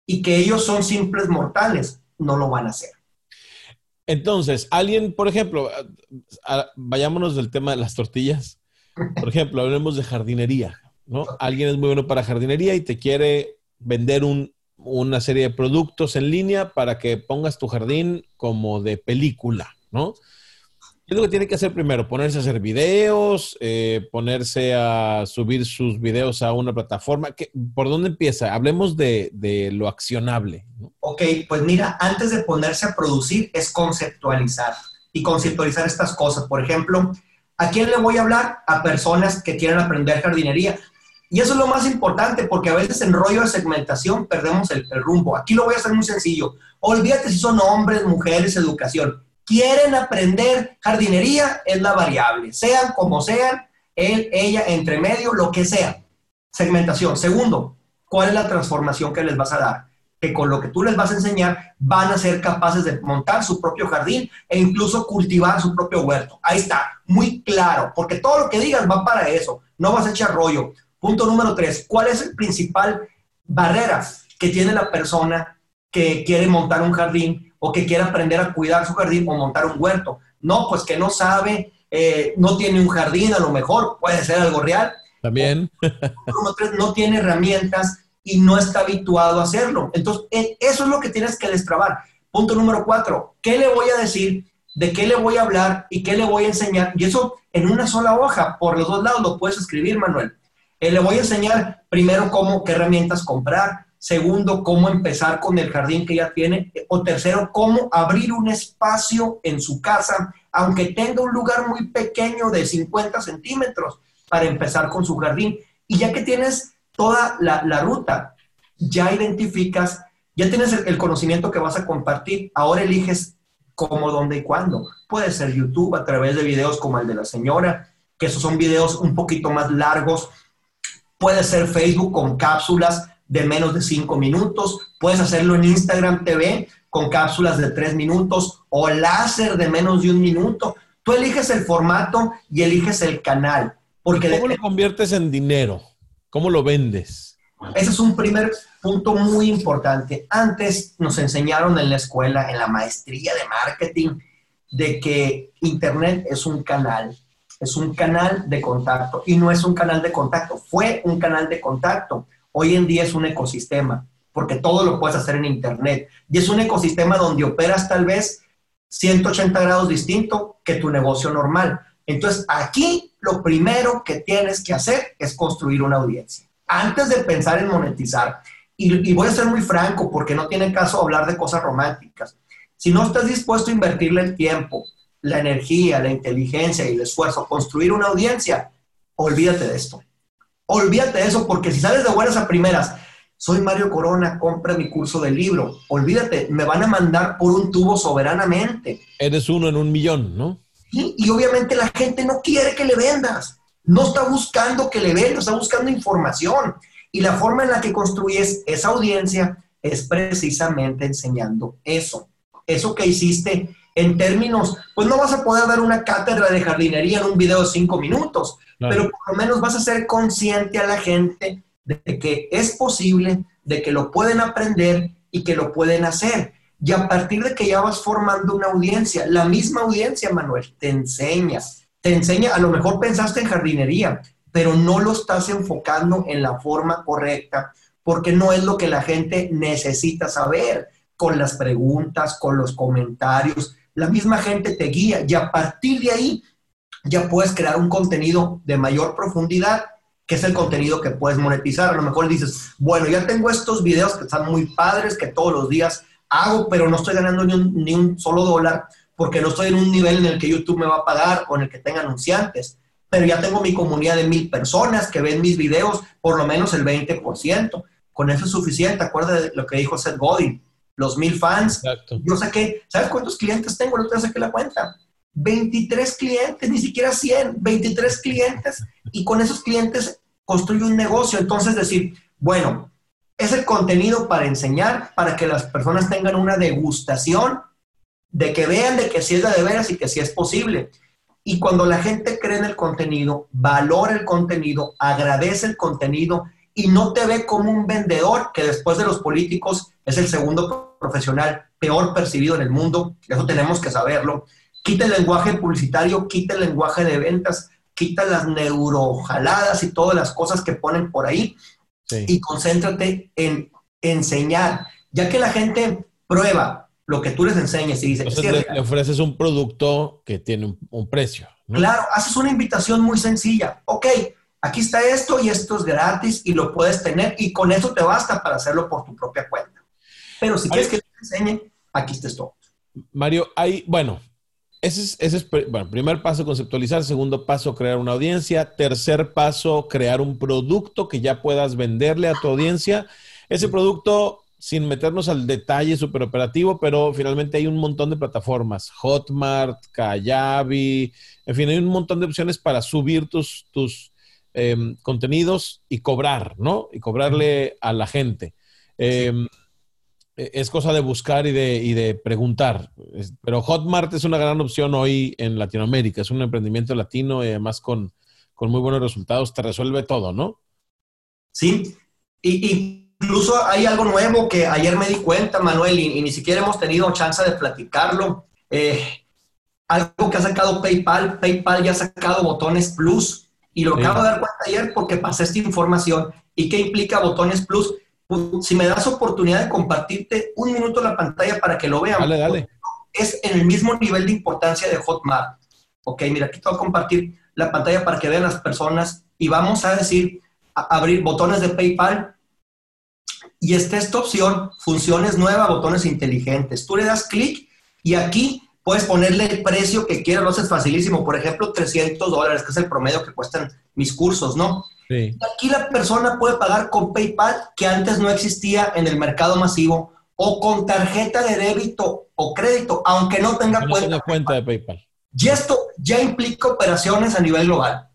y que ellos son simples mortales, no lo van a hacer. Entonces, alguien, por ejemplo, vayámonos del tema de las tortillas. Por ejemplo, hablemos de jardinería, ¿no? Alguien es muy bueno para jardinería y te quiere vender una serie de productos en línea para que pongas tu jardín como de película, ¿no? ¿Qué es lo que tiene que hacer primero? Ponerse a hacer videos, eh, ponerse a subir sus videos a una plataforma. ¿Por dónde empieza? Hablemos de, lo accionable. Ok, pues mira, antes de ponerse a producir es conceptualizar y conceptualizar estas cosas. Por ejemplo, ¿a quién le voy a hablar? A personas que quieren aprender jardinería. Y eso es lo más importante porque a veces en rollo de segmentación perdemos el rumbo. Aquí lo voy a hacer muy sencillo. Olvídate si son hombres, mujeres, educación quieren aprender jardinería, es la variable, sean como sean, él, ella, entre medio, lo que sea. Segmentación. Segundo, ¿cuál es la transformación que les vas a dar? Que con lo que tú les vas a enseñar van a ser capaces de montar su propio jardín e incluso cultivar su propio huerto. Ahí está, muy claro, porque todo lo que digas va para eso, no vas a echar rollo. Punto número tres, ¿cuál es el principal barrera que tiene la persona que quiere montar un jardín o que quiere aprender a cuidar su jardín o montar un huerto. No, pues que no sabe, eh, no tiene un jardín, a lo mejor puede ser algo real. También. no tiene herramientas y no está habituado a hacerlo. Entonces, eh, eso es lo que tienes que destrabar. Punto número cuatro, ¿qué le voy a decir? ¿De qué le voy a hablar? ¿Y qué le voy a enseñar? Y eso en una sola hoja, por los dos lados lo puedes escribir, Manuel. Eh, le voy a enseñar primero cómo, qué herramientas comprar, Segundo, cómo empezar con el jardín que ya tiene. O tercero, cómo abrir un espacio en su casa, aunque tenga un lugar muy pequeño de 50 centímetros, para empezar con su jardín. Y ya que tienes toda la, ruta, ya identificas, ya tienes el, conocimiento que vas a compartir, ahora eliges cómo, dónde y cuándo. Puede ser YouTube a través de videos como el de la señora, que esos son videos un poquito más largos. Puede ser Facebook con cápsulas de menos de cinco minutos. Puedes hacerlo en Instagram TV con cápsulas de tres minutos o láser de menos de un minuto. Tú eliges el formato y eliges el canal. Porque ¿Cómo lo conviertes en dinero? ¿Cómo lo vendes? Ese es un primer punto muy importante. Antes nos enseñaron en la escuela, en la maestría de marketing, de que Internet es un canal, es un canal de contacto y no es un canal de contacto, fue un canal de contacto. Hoy en día es un ecosistema, porque todo lo puedes hacer en Internet. Y es un ecosistema donde operas tal vez 180 grados distinto que tu negocio normal. Entonces, aquí lo primero que tienes que hacer es construir una audiencia. Antes de pensar en monetizar, y, voy a ser muy franco porque no tiene caso hablar de cosas románticas. Si no estás dispuesto a invertirle el tiempo, la energía, la inteligencia y el esfuerzo construir una audiencia, olvídate de esto. Olvídate de eso, porque si sales de buenas a primeras, soy Mario Corona, compra mi curso de libro. Olvídate, me van a mandar por un tubo soberanamente. Eres uno en un millón, ¿no? Sí, y obviamente la gente no quiere que le vendas. No está buscando que le vendas, está buscando información. Y la forma en la que construyes esa audiencia es precisamente enseñando eso. Eso que hiciste en términos, pues no vas a poder dar una cátedra de jardinería en un video de cinco minutos, pero por lo menos vas a ser consciente a la gente de que es posible, de que lo pueden aprender y que lo pueden hacer. Y a partir de que ya vas formando una audiencia, la misma audiencia, Manuel, te enseña, te enseña, a lo mejor pensaste en jardinería, pero no lo estás enfocando en la forma correcta porque no es lo que la gente necesita saber con las preguntas, con los comentarios. La misma gente te guía y a partir de ahí ya puedes crear un contenido de mayor profundidad, que es el contenido que puedes monetizar. A lo mejor dices, bueno, ya tengo estos videos que están muy padres, que todos los días hago, pero no estoy ganando ni un, ni un solo dólar porque no estoy en un nivel en el que YouTube me va a pagar o en el que tenga anunciantes. Pero ya tengo mi comunidad de mil personas que ven mis videos, por lo menos el 20%. Con eso es suficiente. Acuérdate de lo que dijo Seth Godin. Los mil fans. Yo saqué, ¿sabes cuántos clientes tengo? No te saqué la cuenta. 23 clientes, ni siquiera 100, 23 clientes. Y con esos clientes construyo un negocio. Entonces, decir, bueno, es el contenido para enseñar, para que las personas tengan una degustación, de que vean de que sí es de veras y que sí es posible. Y cuando la gente cree en el contenido, valora el contenido, agradece el contenido y no te ve como un vendedor, que después de los políticos es el segundo profesional peor percibido en el mundo, eso tenemos que saberlo. Quita el lenguaje publicitario, quita el lenguaje de ventas, quita las neurojaladas y todas las cosas que ponen por ahí y concéntrate en enseñar, ya que la gente prueba lo que tú les enseñes y dices... Entonces le, ofreces un producto que tiene un, precio. Claro, haces una invitación muy sencilla. Ok, aquí está esto y esto es gratis y lo puedes tener y con eso te basta para hacerlo por tu propia cuenta. Pero si quieres que te enseñe, aquí está todo. Mario, hay, bueno, ese es, ese es bueno, primer paso, conceptualizar. Segundo paso, crear una audiencia. Tercer paso, crear un producto que ya puedas venderle a tu audiencia. Ese producto, sin meternos al detalle súper operativo, pero finalmente hay un montón de plataformas. Hotmart, Kayabi, en fin, hay un montón de opciones para subir tus, tus, Em, contenidos y cobrar, ¿no? Y cobrarle a la gente. Em, es cosa de buscar y de, de preguntar. pero Hotmart es una gran opción hoy en Latinoamérica. Es un emprendimiento latino y además con, muy buenos resultados. Te resuelve todo, ¿no? Sí. Y, incluso hay algo nuevo que ayer me di cuenta, Manuel, y, ni siquiera hemos tenido chance de platicarlo. Eh, algo que ha sacado PayPal. PayPal ya ha sacado botones Plus y lo acabo de dar cuenta ayer porque pasé esta información. ¿Y qué implica Botones Plus? Si me das oportunidad de compartirte un minuto la pantalla para que lo vean. Dale, dale. Es en el mismo nivel de importancia de Hotmart. Ok, mira, aquí te voy a compartir la pantalla para que vean las personas y vamos a decir, abrir botones de PayPal. Y está esta opción, funciones nuevas, botones inteligentes. Tú le das clic y aquí puedes ponerle el precio que quieras, lo haces facilísimo. Por ejemplo, 300 dólares, que es el promedio que cuestan mis cursos, ¿no? Sí. Aquí la persona puede pagar con PayPal, que antes no existía en el mercado masivo, o con tarjeta de débito o crédito, aunque no tenga cuenta, cuenta de PayPal. Y esto ya implica operaciones a nivel global.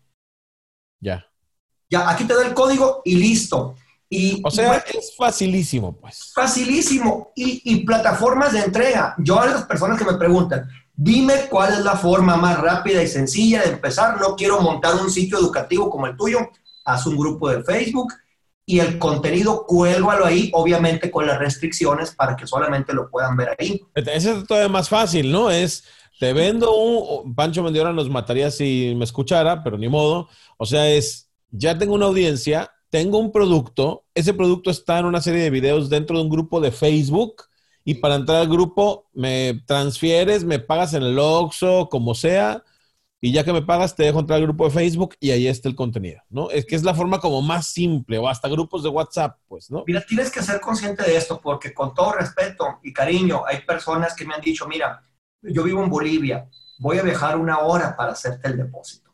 Ya. Ya, aquí te da el código y listo o sea, es facilísimo, pues. Facilísimo. Y, plataformas de entrega. Yo a las personas que me preguntan, dime cuál es la forma más rápida y sencilla de empezar. No quiero montar un sitio educativo como el tuyo. Haz un grupo de Facebook y el contenido cuélgalo ahí, obviamente con las restricciones para que solamente lo puedan ver ahí. Ese es todavía más fácil, ¿no? Es, te vendo un... Pancho Mendiora nos mataría si me escuchara, pero ni modo. O sea, es, ya tengo una audiencia, tengo un producto, ese producto está en una serie de videos dentro de un grupo de Facebook y para entrar al grupo me transfieres, me pagas en el Oxxo, como sea, y ya que me pagas te dejo entrar al grupo de Facebook y ahí está el contenido, ¿no? Es que es la forma como más simple o hasta grupos de WhatsApp, pues, ¿no? Mira, tienes que ser consciente de esto porque con todo respeto y cariño, hay personas que me han dicho, mira, yo vivo en Bolivia, voy a viajar una hora para hacerte el depósito.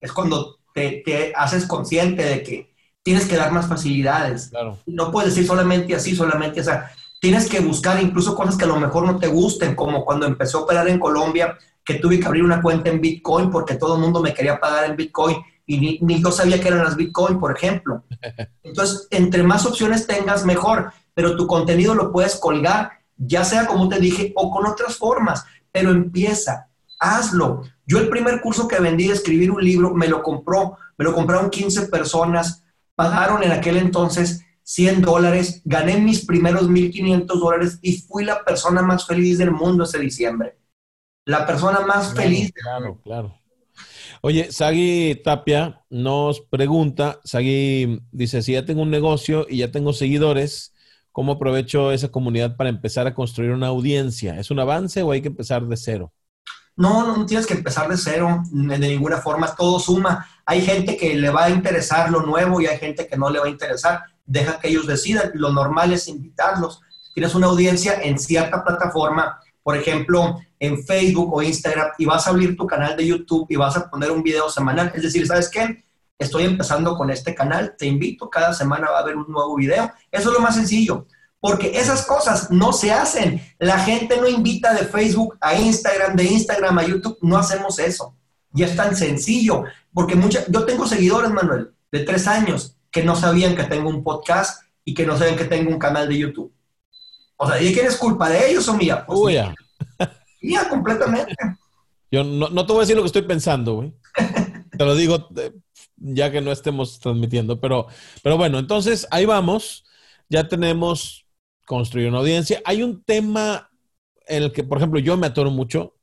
Es cuando te, te haces consciente de que tienes que dar más facilidades. No puedes decir solamente así, solamente o sea, tienes que buscar incluso cosas que a lo mejor no te gusten, como cuando empecé a operar en Colombia, que tuve que abrir una cuenta en Bitcoin porque todo el mundo me quería pagar en Bitcoin y ni, yo sabía que eran las Bitcoin, por ejemplo. Entonces, entre más opciones tengas, mejor, pero tu contenido lo puedes colgar, ya sea como te dije, o con otras formas, pero empieza, hazlo. Yo el primer curso que vendí de escribir un libro, me lo compró, me lo compraron 15 personas pagaron en aquel entonces 100 dólares, gané mis primeros 1.500 dólares y fui la persona más feliz del mundo ese diciembre. La persona más feliz. Claro, claro. Oye, Sagi Tapia nos pregunta, Sagi dice, si ya tengo un negocio y ya tengo seguidores, ¿cómo aprovecho esa comunidad para empezar a construir una audiencia? ¿Es un avance o hay que empezar de cero? No, no tienes que empezar de cero, de ninguna forma, todo suma. Hay gente que le va a interesar lo nuevo y hay gente que no le va a interesar. Deja que ellos decidan. Lo normal es invitarlos. Tienes una audiencia en cierta plataforma, por ejemplo, en Facebook o Instagram, y vas a abrir tu canal de YouTube y vas a poner un video semanal. Es decir, ¿sabes qué? Estoy empezando con este canal, te invito, cada semana va a haber un nuevo video. Eso es lo más sencillo porque esas cosas no se hacen. La gente no invita de Facebook a Instagram, de Instagram a YouTube, no hacemos eso. Y es tan sencillo, porque mucha, yo tengo seguidores, Manuel, de tres años, que no sabían que tengo un podcast y que no saben que tengo un canal de YouTube. O sea, ¿y quién es culpa de ellos o mía? Pues mía. mía, completamente. Yo no, no, te voy a decir lo que estoy pensando, güey. te lo digo eh, ya que no estemos transmitiendo, pero, pero bueno, entonces ahí vamos. Ya tenemos construir una audiencia. Hay un tema en el que, por ejemplo, yo me atoro mucho,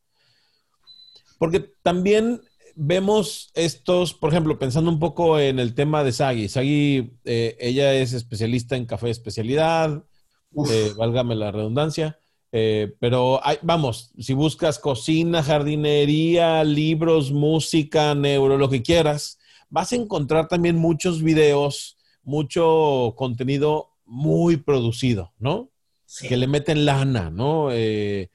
porque también vemos estos, por ejemplo, pensando un poco en el tema de Sagi. Sagi, eh, ella es especialista en café de especialidad, eh, válgame la redundancia. Eh, pero hay, vamos, si buscas cocina, jardinería, libros, música, neuro, lo que quieras, vas a encontrar también muchos videos, mucho contenido muy producido, ¿no? Que le meten lana, ¿no? Eh,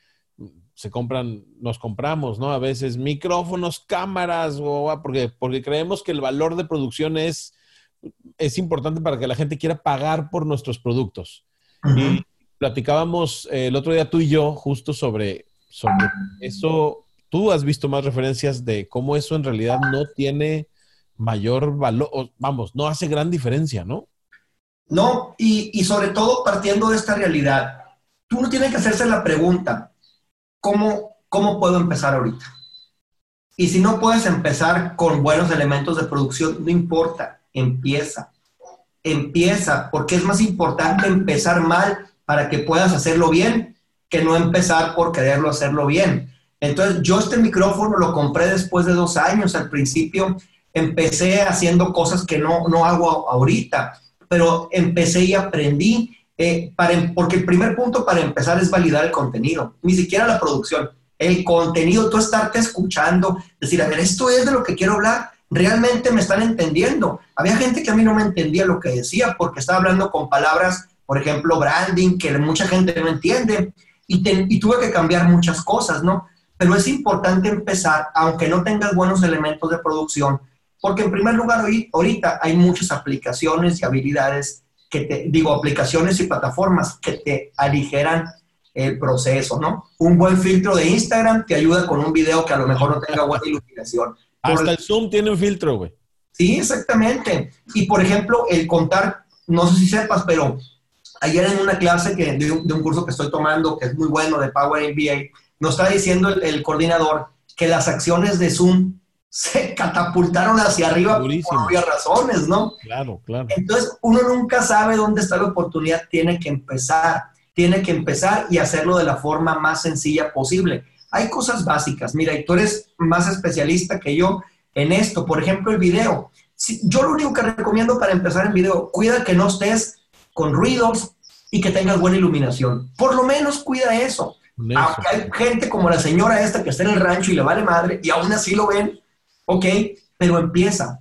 se compran, nos compramos, ¿no? A veces micrófonos, cámaras, porque, porque creemos que el valor de producción es, es importante para que la gente quiera pagar por nuestros productos. Y platicábamos eh, el otro día tú y yo justo sobre, sobre eso. Tú has visto más referencias de cómo eso en realidad no tiene mayor valor, vamos, no hace gran diferencia, ¿no? ¿no? Y, sobre todo partiendo de esta realidad, tú no tienes que hacerse la pregunta, ¿cómo, ¿cómo puedo empezar ahorita? Y si no puedes empezar con buenos elementos de producción, no importa, empieza. Empieza, porque es más importante empezar mal para que puedas hacerlo bien que no empezar por quererlo hacerlo bien. Entonces, yo este micrófono lo compré después de dos años. Al principio empecé haciendo cosas que no, no hago ahorita pero empecé y aprendí, eh, para, porque el primer punto para empezar es validar el contenido, ni siquiera la producción, el contenido, tú estarte escuchando, decir, a ver, esto es de lo que quiero hablar, realmente me están entendiendo. Había gente que a mí no me entendía lo que decía porque estaba hablando con palabras, por ejemplo, branding, que mucha gente no entiende, y, y tuve que cambiar muchas cosas, ¿no? Pero es importante empezar, aunque no tengas buenos elementos de producción, porque en primer lugar, ahorita hay muchas aplicaciones y habilidades que te, digo, aplicaciones y plataformas que te aligeran el proceso, ¿no? Un buen filtro de Instagram te ayuda con un video que a lo mejor no tenga buena iluminación. Hasta el Zoom tiene un filtro, güey. Sí, exactamente. Y por ejemplo, el contar, no sé si sepas, pero ayer en una clase que, de, un, curso que estoy tomando, que es muy bueno, de Power MBA, nos está diciendo el, el coordinador que las acciones de Zoom se catapultaron hacia arriba por obvias razones, ¿no? Claro, claro. Entonces, uno nunca sabe dónde está la oportunidad, tiene que empezar, tiene que empezar y hacerlo de la forma más sencilla posible. Hay cosas básicas, mira, y tú eres más especialista que yo en esto, por ejemplo, el video. yo lo único que recomiendo para empezar en video, cuida que no estés con ruidos y que tengas buena iluminación. Por lo menos cuida eso. Aunque hay gente como la señora esta que está en el rancho y le vale madre y aún así lo ven, Ok, pero empieza,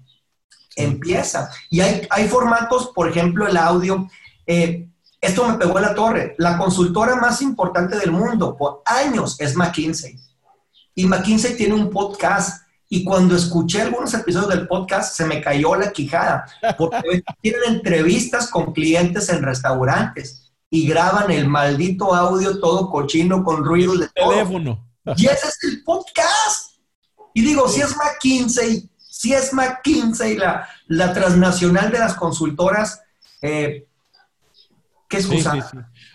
empieza. Y hay, hay formatos, por ejemplo, el audio. Eh, esto me pegó en la torre. La consultora más importante del mundo por años es McKinsey. Y McKinsey tiene un podcast. Y cuando escuché algunos episodios del podcast, se me cayó la quijada. Porque tienen entrevistas con clientes en restaurantes y graban el maldito audio todo cochino con ruido de teléfono. Y ese es el podcast. Y digo, si es McKinsey, si es McKinsey, la, la transnacional de las consultoras, eh, ¿qué es sí,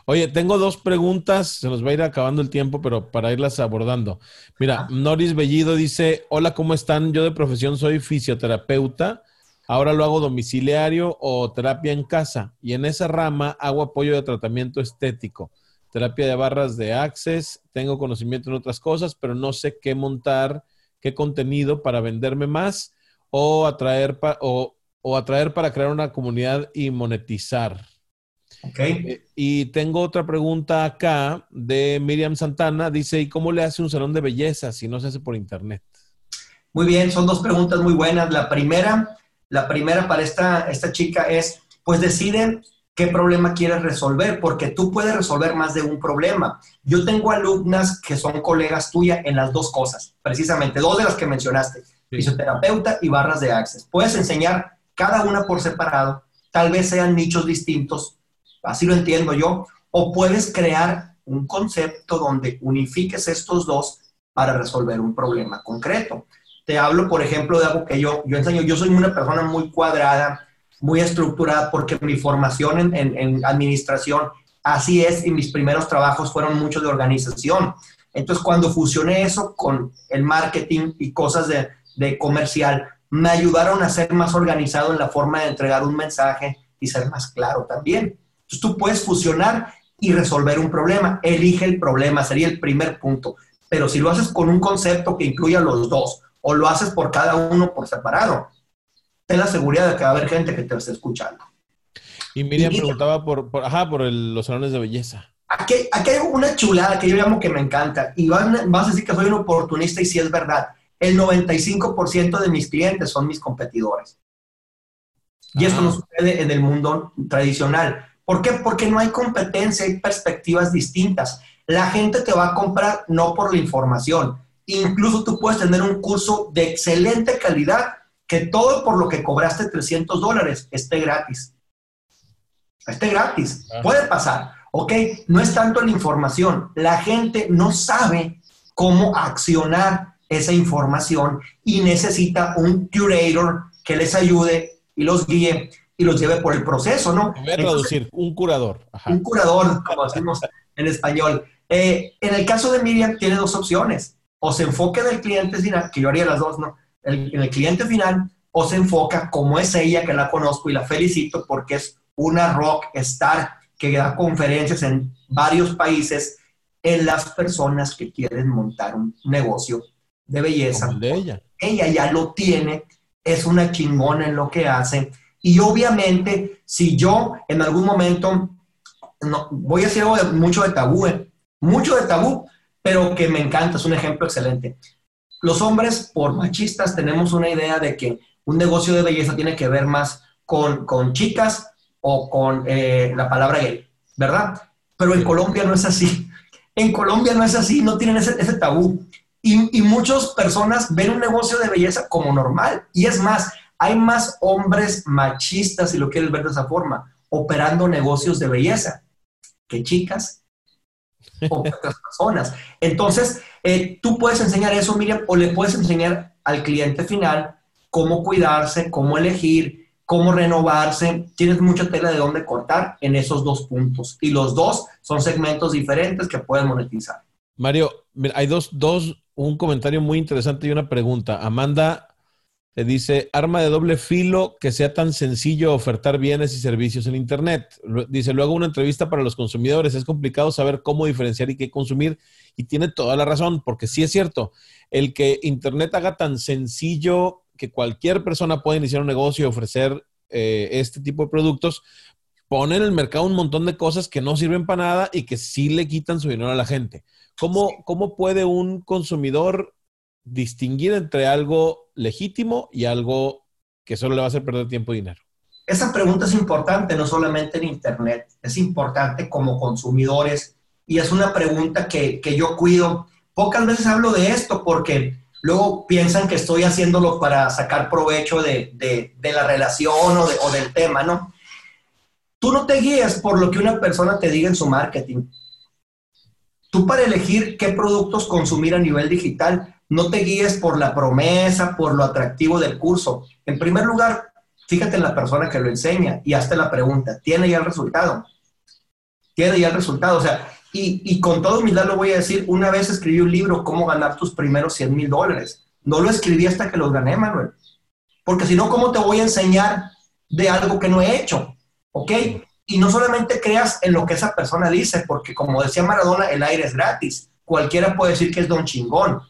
Oye, tengo dos preguntas, se nos va a ir acabando el tiempo, pero para irlas abordando. Mira, ah. Noris Bellido dice, hola, ¿cómo están? Yo de profesión soy fisioterapeuta, ahora lo hago domiciliario o terapia en casa, y en esa rama hago apoyo de tratamiento estético, terapia de barras de access, tengo conocimiento en otras cosas, pero no sé qué montar qué contenido para venderme más o atraer, o, o atraer para crear una comunidad y monetizar. Eh, y tengo otra pregunta acá de Miriam Santana. Dice, ¿y cómo le hace un salón de belleza si no se hace por internet? Muy bien, son dos preguntas muy buenas. La primera, la primera para esta, esta chica es, pues decide qué problema quieres resolver, porque tú puedes resolver más de un problema. Yo tengo alumnas que son colegas tuyas en las dos cosas, precisamente, dos de las que mencionaste, fisioterapeuta y barras de access. Puedes enseñar cada una por separado, tal vez sean nichos distintos, así lo entiendo yo, o puedes crear un concepto donde unifiques estos dos para resolver un problema concreto. Te hablo, por ejemplo, de algo que yo, yo enseño. Yo soy una persona muy cuadrada, muy estructurada, porque mi formación en, administración así es y mis primeros trabajos fueron mucho de organización. Entonces, cuando fusioné eso con el marketing y cosas de, de comercial, me ayudaron a ser más organizado en la forma de entregar un mensaje y ser más claro también. Entonces tú puedes fusionar y resolver un problema. Elige el problema, sería el primer punto. Pero si lo haces con un concepto que incluya los dos o lo haces por cada uno por separado, ten la seguridad de que va a haber gente que te esté escuchando. Y Miriam y, preguntaba por, por, ajá, por el, los salones de belleza. Aquí, aquí, hay una chulada que yo llamo que me encanta y van, vas a decir que soy un oportunista y si sí es verdad. El 95% de mis clientes son mis competidores. Y ah. esto no sucede en el mundo tradicional. ¿Por qué? Porque no hay competencia, hay perspectivas distintas. La gente te va a comprar no por la información. Incluso tú puedes tener un curso de excelente calidad que todo por lo que cobraste 300 dólares esté gratis. Esté gratis. Ajá. Puede pasar. ¿Ok? No es tanto la información. La gente no sabe cómo accionar esa información y necesita un curator que les ayude y los guíe y los lleve por el proceso, ¿no? Voy a traducir, Entonces, un curador. Ajá. Un curador, como decimos en español. Eh, en el caso de Miriam, tiene dos opciones. O se enfoca en el cliente final, que yo haría las dos, ¿no? El, en el cliente final, o se enfoca como es ella, que la conozco y la felicito porque es una rock star que da conferencias en varios países en las personas que quieren montar un negocio de belleza. De ella. Ella ya lo tiene, es una chingona en lo que hace y obviamente, si yo en algún momento, no, voy a decir algo de, mucho de tabú, eh, mucho de tabú, pero que me encanta, es un ejemplo excelente. Los hombres, por machistas, tenemos una idea de que un negocio de belleza tiene que ver más con, con chicas o con eh, la palabra gay, ¿verdad? Pero en Colombia no es así. En Colombia no es así, no tienen ese, ese tabú. Y, y muchas personas ven un negocio de belleza como normal. Y es más, hay más hombres machistas, si lo quieres ver de esa forma, operando negocios de belleza que chicas o otras personas. Entonces, eh, tú puedes enseñar eso, Miriam, o le puedes enseñar al cliente final cómo cuidarse, cómo elegir, cómo renovarse. Tienes mucha tela de dónde cortar en esos dos puntos. Y los dos son segmentos diferentes que pueden monetizar. Mario, hay dos, dos, un comentario muy interesante y una pregunta. Amanda te dice, arma de doble filo que sea tan sencillo ofertar bienes y servicios en Internet. Dice, luego una entrevista para los consumidores. Es complicado saber cómo diferenciar y qué consumir. Y tiene toda la razón, porque sí es cierto, el que Internet haga tan sencillo que cualquier persona pueda iniciar un negocio y ofrecer eh, este tipo de productos, pone en el mercado un montón de cosas que no sirven para nada y que sí le quitan su dinero a la gente. ¿Cómo, cómo puede un consumidor distinguir entre algo legítimo y algo que solo le va a hacer perder tiempo y dinero? Esa pregunta es importante no solamente en Internet, es importante como consumidores y es una pregunta que, que yo cuido. Pocas veces hablo de esto porque luego piensan que estoy haciéndolo para sacar provecho de, de, de la relación o, de, o del tema, ¿no? Tú no te guíes por lo que una persona te diga en su marketing. Tú para elegir qué productos consumir a nivel digital, no te guíes por la promesa, por lo atractivo del curso. En primer lugar, fíjate en la persona que lo enseña y hazte la pregunta, ¿tiene ya el resultado? ¿Tiene ya el resultado? O sea, y, y con todo humildad lo voy a decir, una vez escribí un libro, ¿Cómo ganar tus primeros 100 mil dólares? No lo escribí hasta que los gané, Manuel. Porque si no, ¿cómo te voy a enseñar de algo que no he hecho? ¿Ok? Y no solamente creas en lo que esa persona dice, porque como decía Maradona, el aire es gratis. Cualquiera puede decir que es don chingón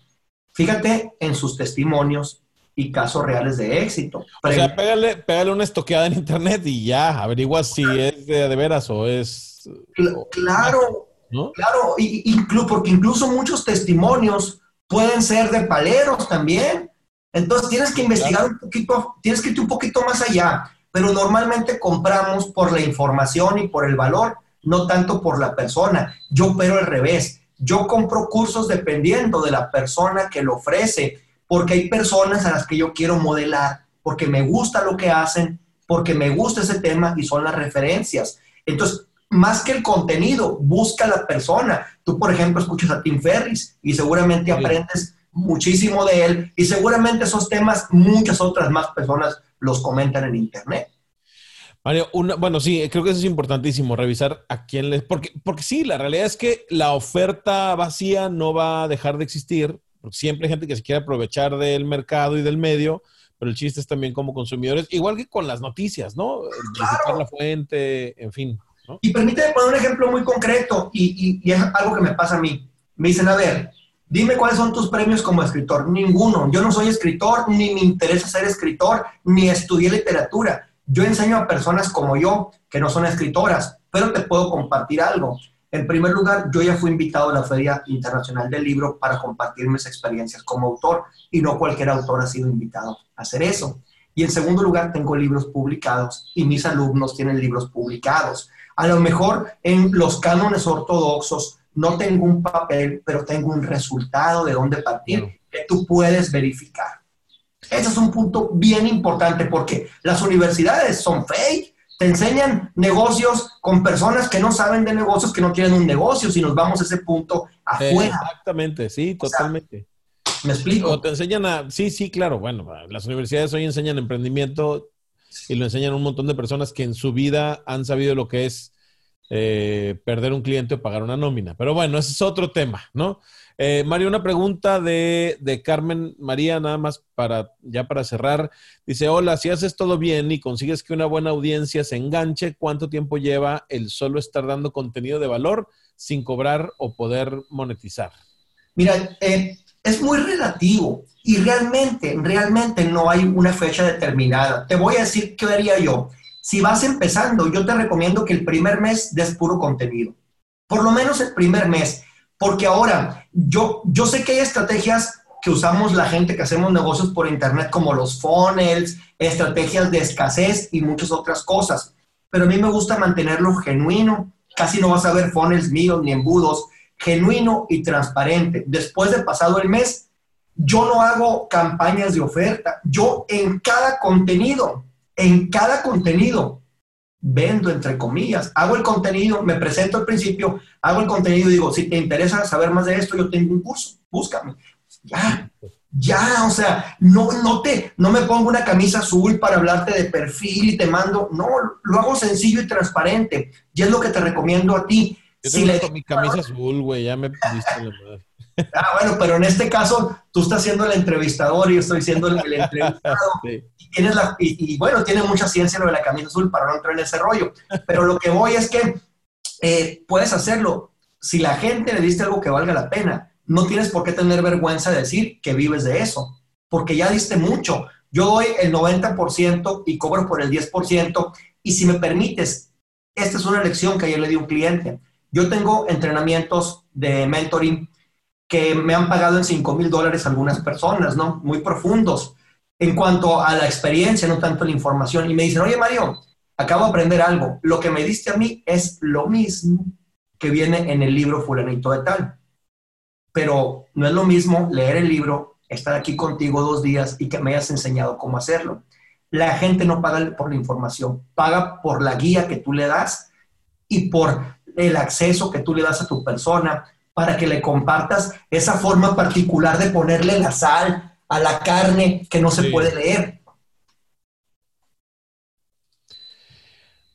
Fíjate en sus testimonios y casos reales de éxito. O sea, pégale, pégale una estoqueada en internet y ya, averigua si es de, veras o es... Claro, claro, porque incluso muchos testimonios pueden ser de paleros también. Entonces tienes que investigar un poquito, tienes que ir un poquito más allá, pero normalmente compramos por la información y por el valor, no tanto por la persona. Yo pero al revés, yo compro cursos dependiendo de la persona que lo ofrece porque hay personas a las que yo quiero modelar, porque me gusta lo que hacen, porque me gusta ese tema y son las referencias. Entonces, más que el contenido, busca la persona. Tú, por ejemplo, escuchas a Tim Ferris y seguramente aprendes muchísimo de él y seguramente esos temas muchas otras más personas los comentan en Internet. Mario, bueno, sí, creo que eso es importantísimo, revisar a quién les... Porque, porque sí, la realidad es que la oferta vacía no va a dejar de existir porque siempre hay gente que se quiere aprovechar del mercado y del medio, pero el chiste es también como consumidores, igual que con las noticias, ¿no? Visitar la fuente, en fin. Y permíteme poner un ejemplo muy concreto, y, y, es algo que me pasa a mí. Me dicen, a ver, dime cuáles son tus premios como escritor. Ninguno. Yo no soy escritor, ni me interesa ser escritor, ni estudié literatura. Yo enseño a personas como yo, que no son escritoras, pero te puedo compartir algo. En primer lugar, yo ya fui invitado a la Feria Internacional del Libro para compartir mis experiencias como autor y no cualquier autor ha sido invitado a hacer eso. Y en segundo lugar, tengo libros publicados y mis alumnos tienen libros publicados. A lo mejor en los cánones ortodoxos no tengo un papel, pero tengo un resultado de dónde partir que tú puedes verificar. Ese es un punto bien importante porque las universidades son fake te enseñan negocios con personas que no saben de negocios, que no tienen un negocio, si nos vamos a ese punto afuera. Exactamente, sí, totalmente. ¿Me explico? O te enseñan a, sí, sí, claro, bueno, las universidades hoy enseñan emprendimiento y lo enseñan a un montón de personas que en su vida han sabido lo que es eh, perder un cliente o pagar una nómina. Pero bueno, ese es otro tema, ¿no? Eh, Mario, una pregunta de, Carmen María, nada más para ya para cerrar. Dice, hola, si haces todo bien y consigues que una buena audiencia se enganche, ¿cuánto tiempo lleva el solo estar dando contenido de valor sin cobrar o poder monetizar? Mira, eh, es muy relativo y realmente, realmente no hay una fecha determinada. Te voy a decir qué haría yo. Si vas empezando, yo te recomiendo que el primer mes des puro contenido. Por lo menos el primer mes porque ahora, yo, yo sé que hay estrategias que usamos la gente que hacemos negocios por internet, como los funnels, estrategias de escasez y muchas otras cosas. Pero a mí me gusta mantenerlo genuino. Casi no vas a ver funnels míos ni embudos. Genuino y transparente. Después de pasado el mes, yo no hago campañas de oferta. Yo en cada contenido, en cada contenido, vendo entre comillas, hago el contenido, me presento al principio, hago el contenido y digo, si te interesa saber más de esto, yo tengo un curso, búscame. Ya, ya, o sea, no, no, te, no me pongo una camisa azul para hablarte de perfil y te mando, no, lo hago sencillo y transparente. Y es lo que te recomiendo a ti. Yo si le... mi camisa azul, güey, ya me pudiste la verdad. Ah, bueno, pero en este caso tú estás siendo el entrevistador y yo estoy siendo el, entrevistado. y, tienes la, y, bueno, tiene mucha ciencia lo de la camisa azul para no entrar en ese rollo. Pero lo que voy es que eh, puedes hacerlo. Si la gente le diste algo que valga la pena, no tienes por qué tener vergüenza de decir que vives de eso, porque ya diste mucho. Yo doy el 90% y cobro por el 10%. Y si me permites, esta es una lección que ayer le di a un cliente. Yo tengo entrenamientos de mentoring que me han pagado en 5 mil dólares algunas personas, ¿no? Muy profundos en cuanto a la experiencia, no tanto la información. Y me dicen, oye Mario, acabo de aprender algo. Lo que me diste a mí es lo mismo que viene en el libro fulanito de tal. Pero no es lo mismo leer el libro, estar aquí contigo dos días y que me hayas enseñado cómo hacerlo. La gente no paga por la información, paga por la guía que tú le das y por el acceso que tú le das a tu persona, para que le compartas esa forma particular de ponerle la sal a la carne que no se puede leer.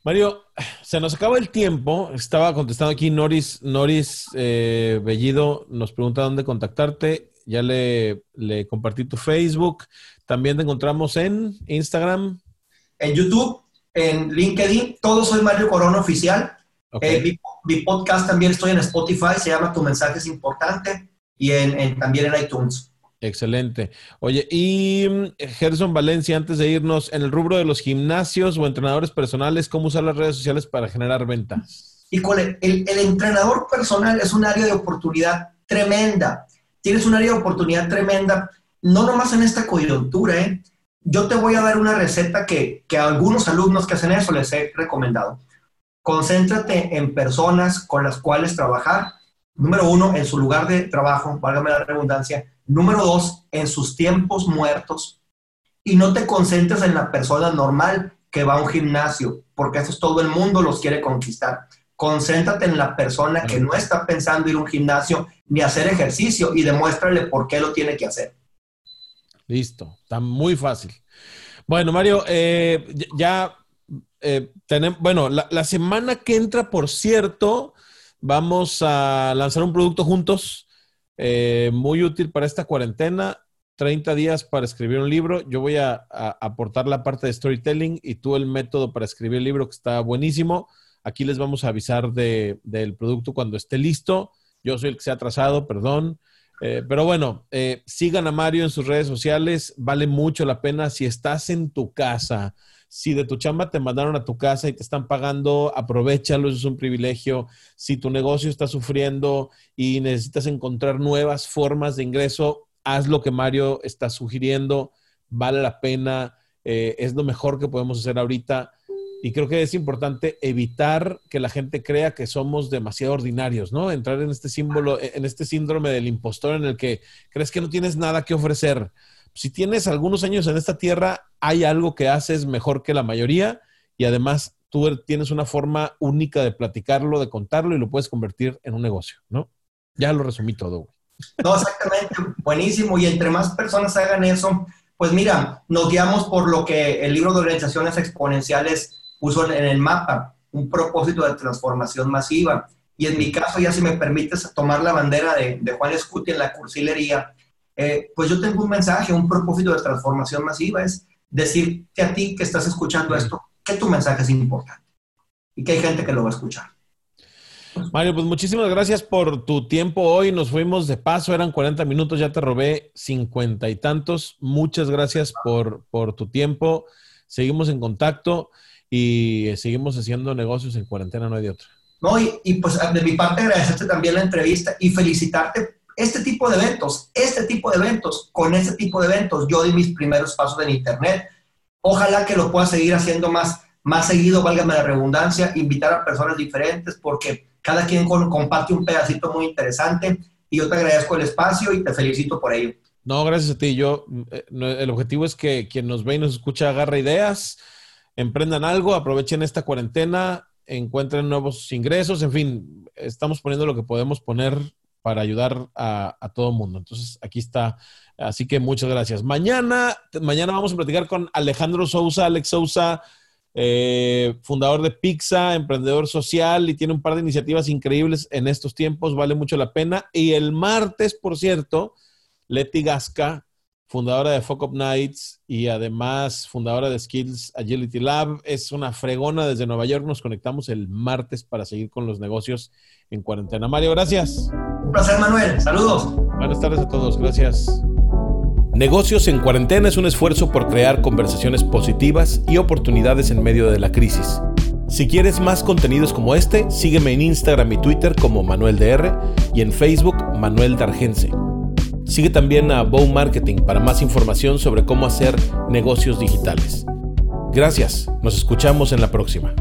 Mario, se nos acaba el tiempo. Estaba contestando aquí Noris, Noris eh, Bellido, nos pregunta dónde contactarte. Ya le, le compartí tu Facebook. También te encontramos en Instagram. En YouTube, en LinkedIn. Todo soy Mario Corona Oficial. Eh, mi, podcast también estoy en Spotify, se llama Tu mensaje es importante y en, también en iTunes. Excelente. Oye, y mm, Gerson Valencia, antes de irnos, en el rubro de los gimnasios o entrenadores personales, ¿cómo usar las redes sociales para generar ventas? Y con el, el, entrenador personal es un área de oportunidad tremenda. Tienes un área de oportunidad tremenda, no nomás en esta coyuntura, ¿eh? Yo te voy a dar una receta que, que a algunos alumnos que hacen eso les he recomendado. Concéntrate en personas con las cuales trabajar. Número uno, en su lugar de trabajo, válgame la redundancia Número dos, en sus tiempos muertos. Y no te concentres en la persona normal que va a un gimnasio, porque eso es todo el mundo los quiere conquistar. Concéntrate en la persona que no está pensando ir a un gimnasio ni hacer ejercicio y demuéstrale por qué lo tiene que hacer. Listo, está muy fácil. Bueno, Mario, eh, ya eh, tenemos, bueno, la, semana que entra, por cierto, vamos a lanzar un producto juntos eh, muy útil para esta cuarentena. 30 días para escribir un libro. Yo voy a, aportar la parte de storytelling y tú el método para escribir el libro que está buenísimo. Aquí les vamos a avisar de, del producto cuando esté listo. Yo soy el que se ha atrasado, perdón. Eh, pero bueno, sigan a Mario en sus redes sociales. Vale mucho la pena. Si estás en tu casa, si de tu chamba te mandaron a tu casa y te están pagando, aprovechalo, eso es un privilegio. Si tu negocio está sufriendo y necesitas encontrar nuevas formas de ingreso, haz lo que Mario está sugiriendo, vale la pena, eh, es lo mejor que podemos hacer ahorita. Y creo que es importante evitar que la gente crea que somos demasiado ordinarios, ¿no? Entrar en este símbolo, en este síndrome del impostor en el que crees que no tienes nada que ofrecer si tienes algunos años en esta tierra, hay algo que haces mejor que la mayoría y además tú tienes una forma única de platicarlo, de contarlo y lo puedes convertir en un negocio, ¿no? Ya lo resumí todo. No, exactamente, buenísimo. Y entre más personas hagan eso, pues mira, nos guiamos por lo que el libro de organizaciones exponenciales puso en el mapa, un propósito de transformación masiva. Y en mi caso, ya si me permites tomar la bandera de, de Juan Escuti en la cursilería, eh, pues yo tengo un mensaje, un propósito de transformación masiva, es decirte a ti que estás escuchando esto, que tu mensaje es importante y que hay gente que lo va a escuchar. Mario, pues muchísimas gracias por tu tiempo hoy. Nos fuimos de paso, eran 40 minutos, ya te robé cincuenta y tantos. Muchas gracias por, por tu tiempo. Seguimos en contacto y seguimos haciendo negocios en cuarentena, no hay de otra. No, y, y pues de mi parte agradecerte también la entrevista y felicitarte este tipo de eventos, este tipo de eventos, con este tipo de eventos, yo di mis primeros pasos en Internet. Ojalá que lo pueda seguir haciendo más, más seguido, válgame la redundancia, invitar a personas diferentes, porque cada quien comparte un pedacito muy interesante y yo te agradezco el espacio y te felicito por ello. No, gracias a ti. Yo, eh, el objetivo es que quien nos ve y nos escucha agarre ideas, emprendan algo, aprovechen esta cuarentena, encuentren nuevos ingresos, en fin, estamos poniendo lo que podemos poner para ayudar a, todo mundo. Entonces, aquí está. Así que muchas gracias. Mañana, mañana vamos a platicar con Alejandro Sousa, Alex Sousa, eh, fundador de Pizza, emprendedor social y tiene un par de iniciativas increíbles en estos tiempos, vale mucho la pena. Y el martes, por cierto, Leti Gasca, fundadora de Fuck Up Nights y además fundadora de Skills Agility Lab, es una fregona desde Nueva York. Nos conectamos el martes para seguir con los negocios en cuarentena. Mario, gracias. Un placer, Manuel. Saludos. Buenas tardes a todos. Gracias. Negocios en cuarentena es un esfuerzo por crear conversaciones positivas y oportunidades en medio de la crisis. Si quieres más contenidos como este, sígueme en Instagram y Twitter como Manuel DR y en Facebook Manuel Dargense. Sigue también a Bow Marketing para más información sobre cómo hacer negocios digitales. Gracias, nos escuchamos en la próxima.